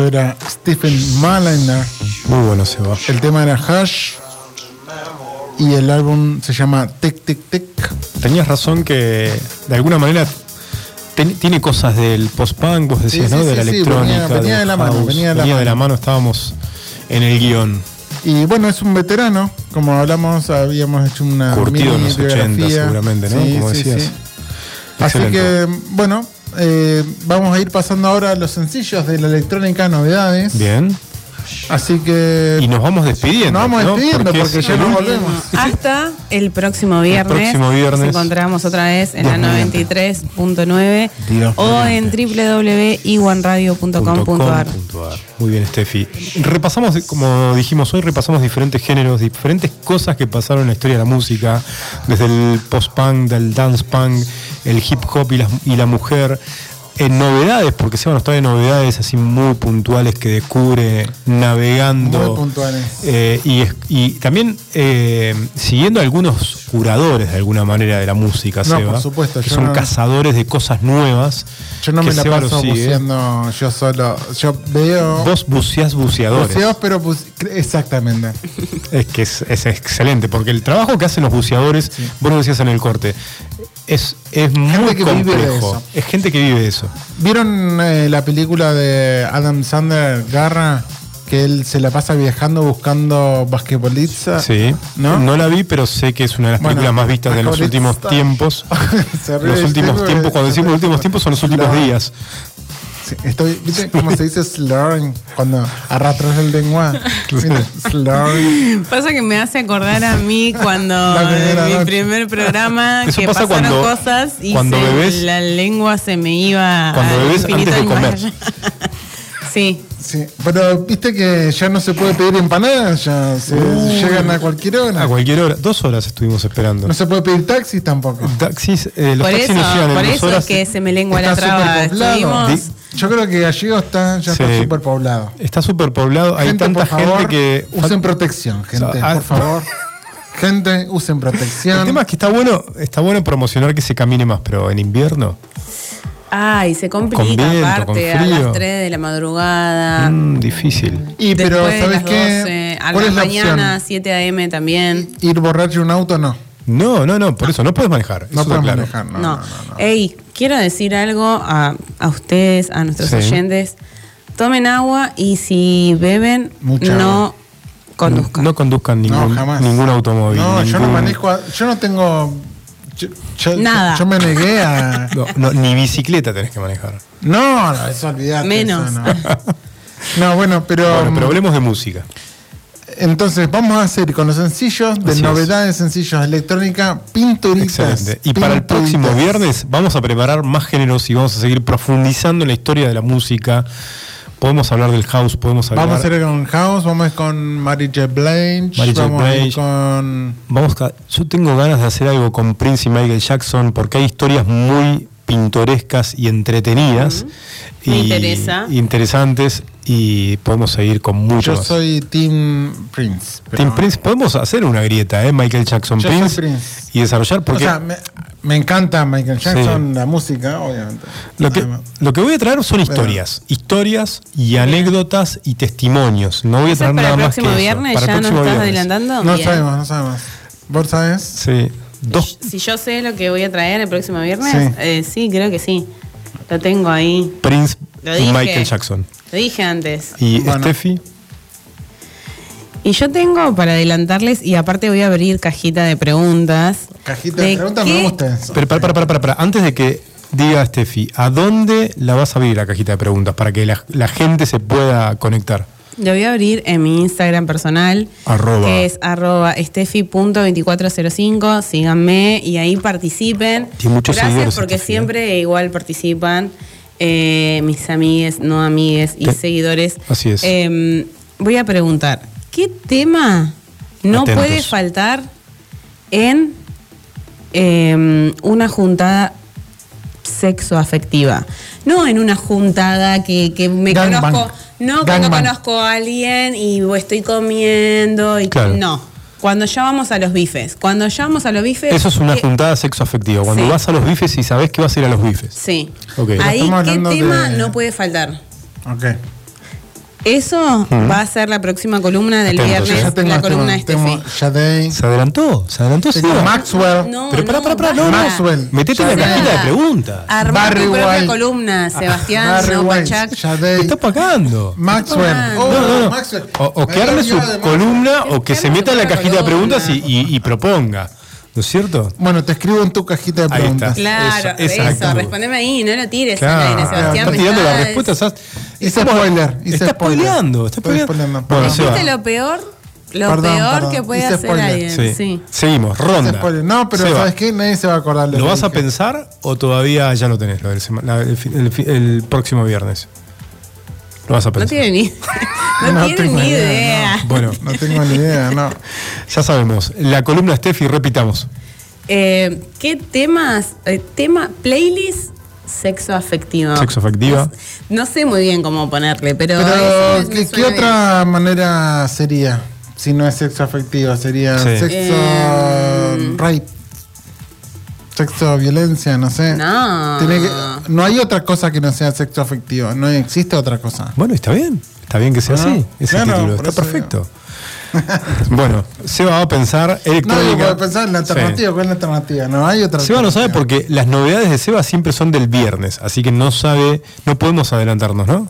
Esto era Stephen Maliner. Muy bueno se va. El tema era Hush. Y el álbum se llama Tic Tic Tic. Tenías razón que de alguna manera ten- tiene cosas del post-punk, vos decías, Sí, ¿no? de la sí, electrónica. venía- de la mano, venía de la de la mano. estábamos en el guion. Y bueno, es un veterano. Como hablamos, habíamos hecho una. Curtido en los 80 biografía. seguramente, ¿no? Como decías. sí. Así que, bueno, eh, vamos a ir pasando ahora a los sencillos de la electrónica novedades. Bien. Así que. Y nos vamos despidiendo. Nos vamos ¿no? despidiendo porque, es ya el no volvemos. Hasta el próximo viernes. próximo viernes. Nos encontramos otra vez en la Dios mediante. 93.9 Dios o en www.iwanradio.com.ar. .com.ar. Muy bien, Steffi. Repasamos, como dijimos hoy, repasamos diferentes géneros, diferentes cosas que pasaron en la historia de la música, desde el post-punk, del dance punk, el hip hop y la, y la mujer. En novedades, porque se van a traer novedades así muy puntuales que descubre navegando. Muy puntuales. Eh, y, también eh, siguiendo algunos curadores de alguna manera de la música, No, Seba, por supuesto, que yo son no- cazadores de cosas nuevas. Yo no me la Seba paso buceando yo solo. Yo veo. Vos buceás buceadores. Buceos, pero bus- exactamente. Es que es, es excelente, porque el trabajo que hacen los buceadores, vos lo decías en el corte, es, es muy que vive de complejo. eso. Es gente que vive de eso. ¿Vieron eh, la película de Adam Sandler, Garra? Que él se la pasa viajando buscando basquetbolistas. Sí. ¿No? la vi, pero sé que es una de las Bueno, películas más vistas de los últimos tiempos. Los últimos tiempos, cuando decimos últimos tiempos, son los últimos días. Sí, estoy, ¿Viste cómo se dice slurring? Cuando arrastras el lengua. Slurring. Pasa que me hace acordar a mí cuando en mi noche. primer programa Eso que pasa pasaron cuando- cosas y cuando se- bebés- la lengua se me iba Cuando al bebés infinito antes de comer. sí. Sí, pero viste que ya no se puede pedir empanadas, ya se Uh. llegan a cualquier hora. A cualquier hora. Dos horas estuvimos esperando. No se puede pedir taxis tampoco. Taxis, eh, los Por taxis eso, nos llegan en por dos eso horas. que se me lengua la traba. Estuvimos Yo creo que Gallego está, ya está súper poblado. Está súper poblado. Hay Gente, tanta por favor, gente que. Usen protección, gente, Ah, por favor. Gente, usen El protección. tema es que está bueno, está bueno promocionar que se camine más, pero en invierno. Ay, se complica Con viento, aparte con a frío. las 3 de la madrugada. mm, difícil. Y pero, después de ¿sabes qué? 12, a ¿Cuál la es la mañana, opción? 7 a.m. también. Ir borracho en un auto, no. No, no, no, por eso no puedes manejar. No puedes claro. manejar, no. No. Ey, quiero decir algo a, a ustedes, a nuestros Sí. oyentes. Tomen agua y si beben, Mucha no agua. conduzcan. No conduzcan ningún, no, jamás. ningún automóvil. No, yo no manejo. a- Yo no tengo Yo, Nada. Yo me negué a. No, no, ni bicicleta tenés que manejar. No, no, eso olvidate. Menos. eso no. No, bueno, pero. Bueno, pero hablemos de música. Entonces, vamos a hacer con los sencillos de Así es. novedades sencillos de electrónica pinturitas. Excelente. Y para el próximo viernes vamos a preparar más géneros y vamos a seguir profundizando en la historia de la música. Podemos hablar del house, podemos hablar. Vamos a ir con House, vamos a ir con Mary J. Blige, Mary J. vamos a ir Blige. con. Vamos a- yo tengo ganas de hacer algo con Prince y Michael Jackson porque hay historias muy pintorescas y entretenidas. Me y interesa. Interesantes y podemos seguir con mucho Yo soy Team Prince. pero- Team Prince, podemos hacer una grieta, ¿eh? Michael Jackson Yo soy Prince, Prince. y desarrollar porque O sea, me, me encanta Michael Jackson, la música, obviamente. lo que, Además. lo que voy a traer son historias, historias y anécdotas y testimonios. No voy a ¿Eso traer nada el más que próximo eso. viernes? Para el ¿Ya nos próximo estás viernes. adelantando? No Bien. sabemos, no sabemos. ¿Vos sabés? Sí. Dos, Si yo sé lo que voy a traer el próximo viernes, Sí. eh, sí, creo que sí. Lo tengo ahí. Prince Lo dije. Michael Jackson. Lo dije antes. Y Bueno. Steffi, Y yo tengo para adelantarles, y aparte voy a abrir cajita de preguntas. Cajita de ¿De preguntas qué? me gusta eso. pero para, para, para, para, para. antes de que diga Steffi, ¿a dónde la vas a abrir la cajita de preguntas para que la, la gente se pueda conectar? Lo voy a abrir en mi Instagram personal, Arroba. que es arroba estefi.2405. Síganme y ahí participen. Tiene muchos Gracias seguidores, porque ¿eh? siempre igual participan eh, mis amigues, no amigues y seguidores. Así es. Eh, voy a preguntar, ¿qué tema no Atentos. puede faltar en eh, una juntada sexoafectiva? No en una juntada que, que me conozco, no cuando conozco a alguien y estoy comiendo y Claro. no. Cuando ya vamos a los bifes. Cuando ya vamos a los bifes. Eso es una ¿qué- juntada sexoafectiva. Cuando Sí. vas a los bifes y sabes que vas a ir a los bifes. Sí. Ok. Ahí, ¿qué tema de- no puede faltar? Ok. Eso va a ser la próxima columna del Atentos, viernes, Ya tengo la columna de Tengo Steffi. Shadei. ¿Se adelantó? ¿Se adelantó? Tengo Seba? Maxwell. No, Pero pará, pará, pará, no. Maxwell. Metete en la cajita de preguntas. Armá Barry tu propia White. columna, Sebastián, Barry no Pachak. Te está pagando. Maxwell. No, Oh, No, no, no. Maxwell. O, o que arme su de columna o que se meta en la cajita de preguntas y, columna. y- y proponga. ¿No es cierto? Bueno, te escribo en tu cajita de Ahí preguntas. está. Claro, Eso, eso, respondeme ahí, no lo tires Claro. aire, Sebastián. está tirando las estás- respuestas. Estamos- spoiler, Está spoileando. Está spoileando. Bueno. ¿Viste lo peor? Lo Perdón, peor perdón. que puede hacer spoiler. alguien. Sí. Sí. Seguimos, ronda. No, pero Seba, ¿sabes qué? Nadie se va a acordar de ¿Lo vas a dije. pensar o todavía ya lo tenés, lo del sema- la- el, el el próximo viernes? Lo vas a No tiene ni, no No tiene ni idea, idea. Bueno, No tengo ni idea, no. ya sabemos. La columna Steffi, repitamos. Eh, ¿Qué temas? eh, tema, playlist sexo afectivo. Sexo afectiva. No sé muy bien cómo ponerle, pero. Me- ¿qué, otra manera sería? Si no es sexo afectivo, sería Sí. sexo Eh, rape. Sexo violencia, no sé. No. Tiene que- no hay otra cosa que no sea sexo afectivo. No existe otra cosa. Bueno, está bien. Está bien que sea Ah, así. Ese claro, título. Está perfecto. bueno, Seba va a pensar No, electrónica. yo puedo pensar en la Sí. alternativa. ¿Cuál es la alternativa? No hay otra Seba no sabe porque las novedades de Seba siempre son del viernes, así que no sabe, no podemos adelantarnos, ¿no?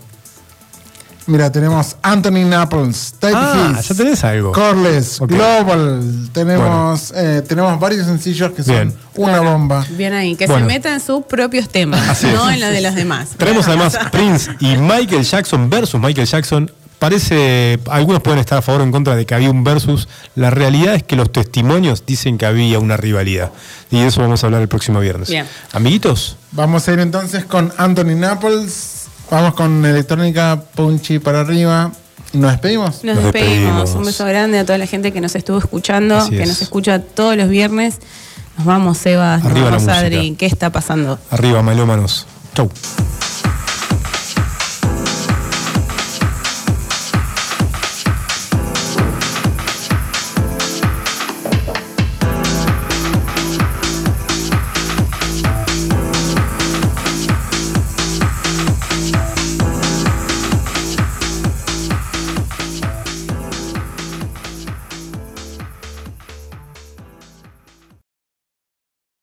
Mira, tenemos Anthony Naples, Type Ah, Hits, ya tenés algo. Corless. Global. Tenemos, eh, tenemos varios sencillos que son Bien. una bomba. Bien ahí, que Bueno. se meta en sus propios temas, Así es. no en los de los demás. Tenemos además Prince y Michael Jackson versus Michael Jackson. Parece, algunos pueden estar a favor o en contra de que había un versus. La realidad es que los testimonios dicen que había una rivalidad. Y de eso vamos a hablar el próximo viernes. Bien. Amiguitos, Vamos a ir entonces con Anthony Naples. Vamos con electrónica punchy para arriba. Nos despedimos. Nos Nos despedimos. despedimos. Un beso grande a toda la gente que nos estuvo escuchando, Así que es. nos escucha todos los viernes. Nos vamos, Sebas. Nos Arriba la vamos. Adri. ¿Qué está pasando? arriba, melómanos. Chau.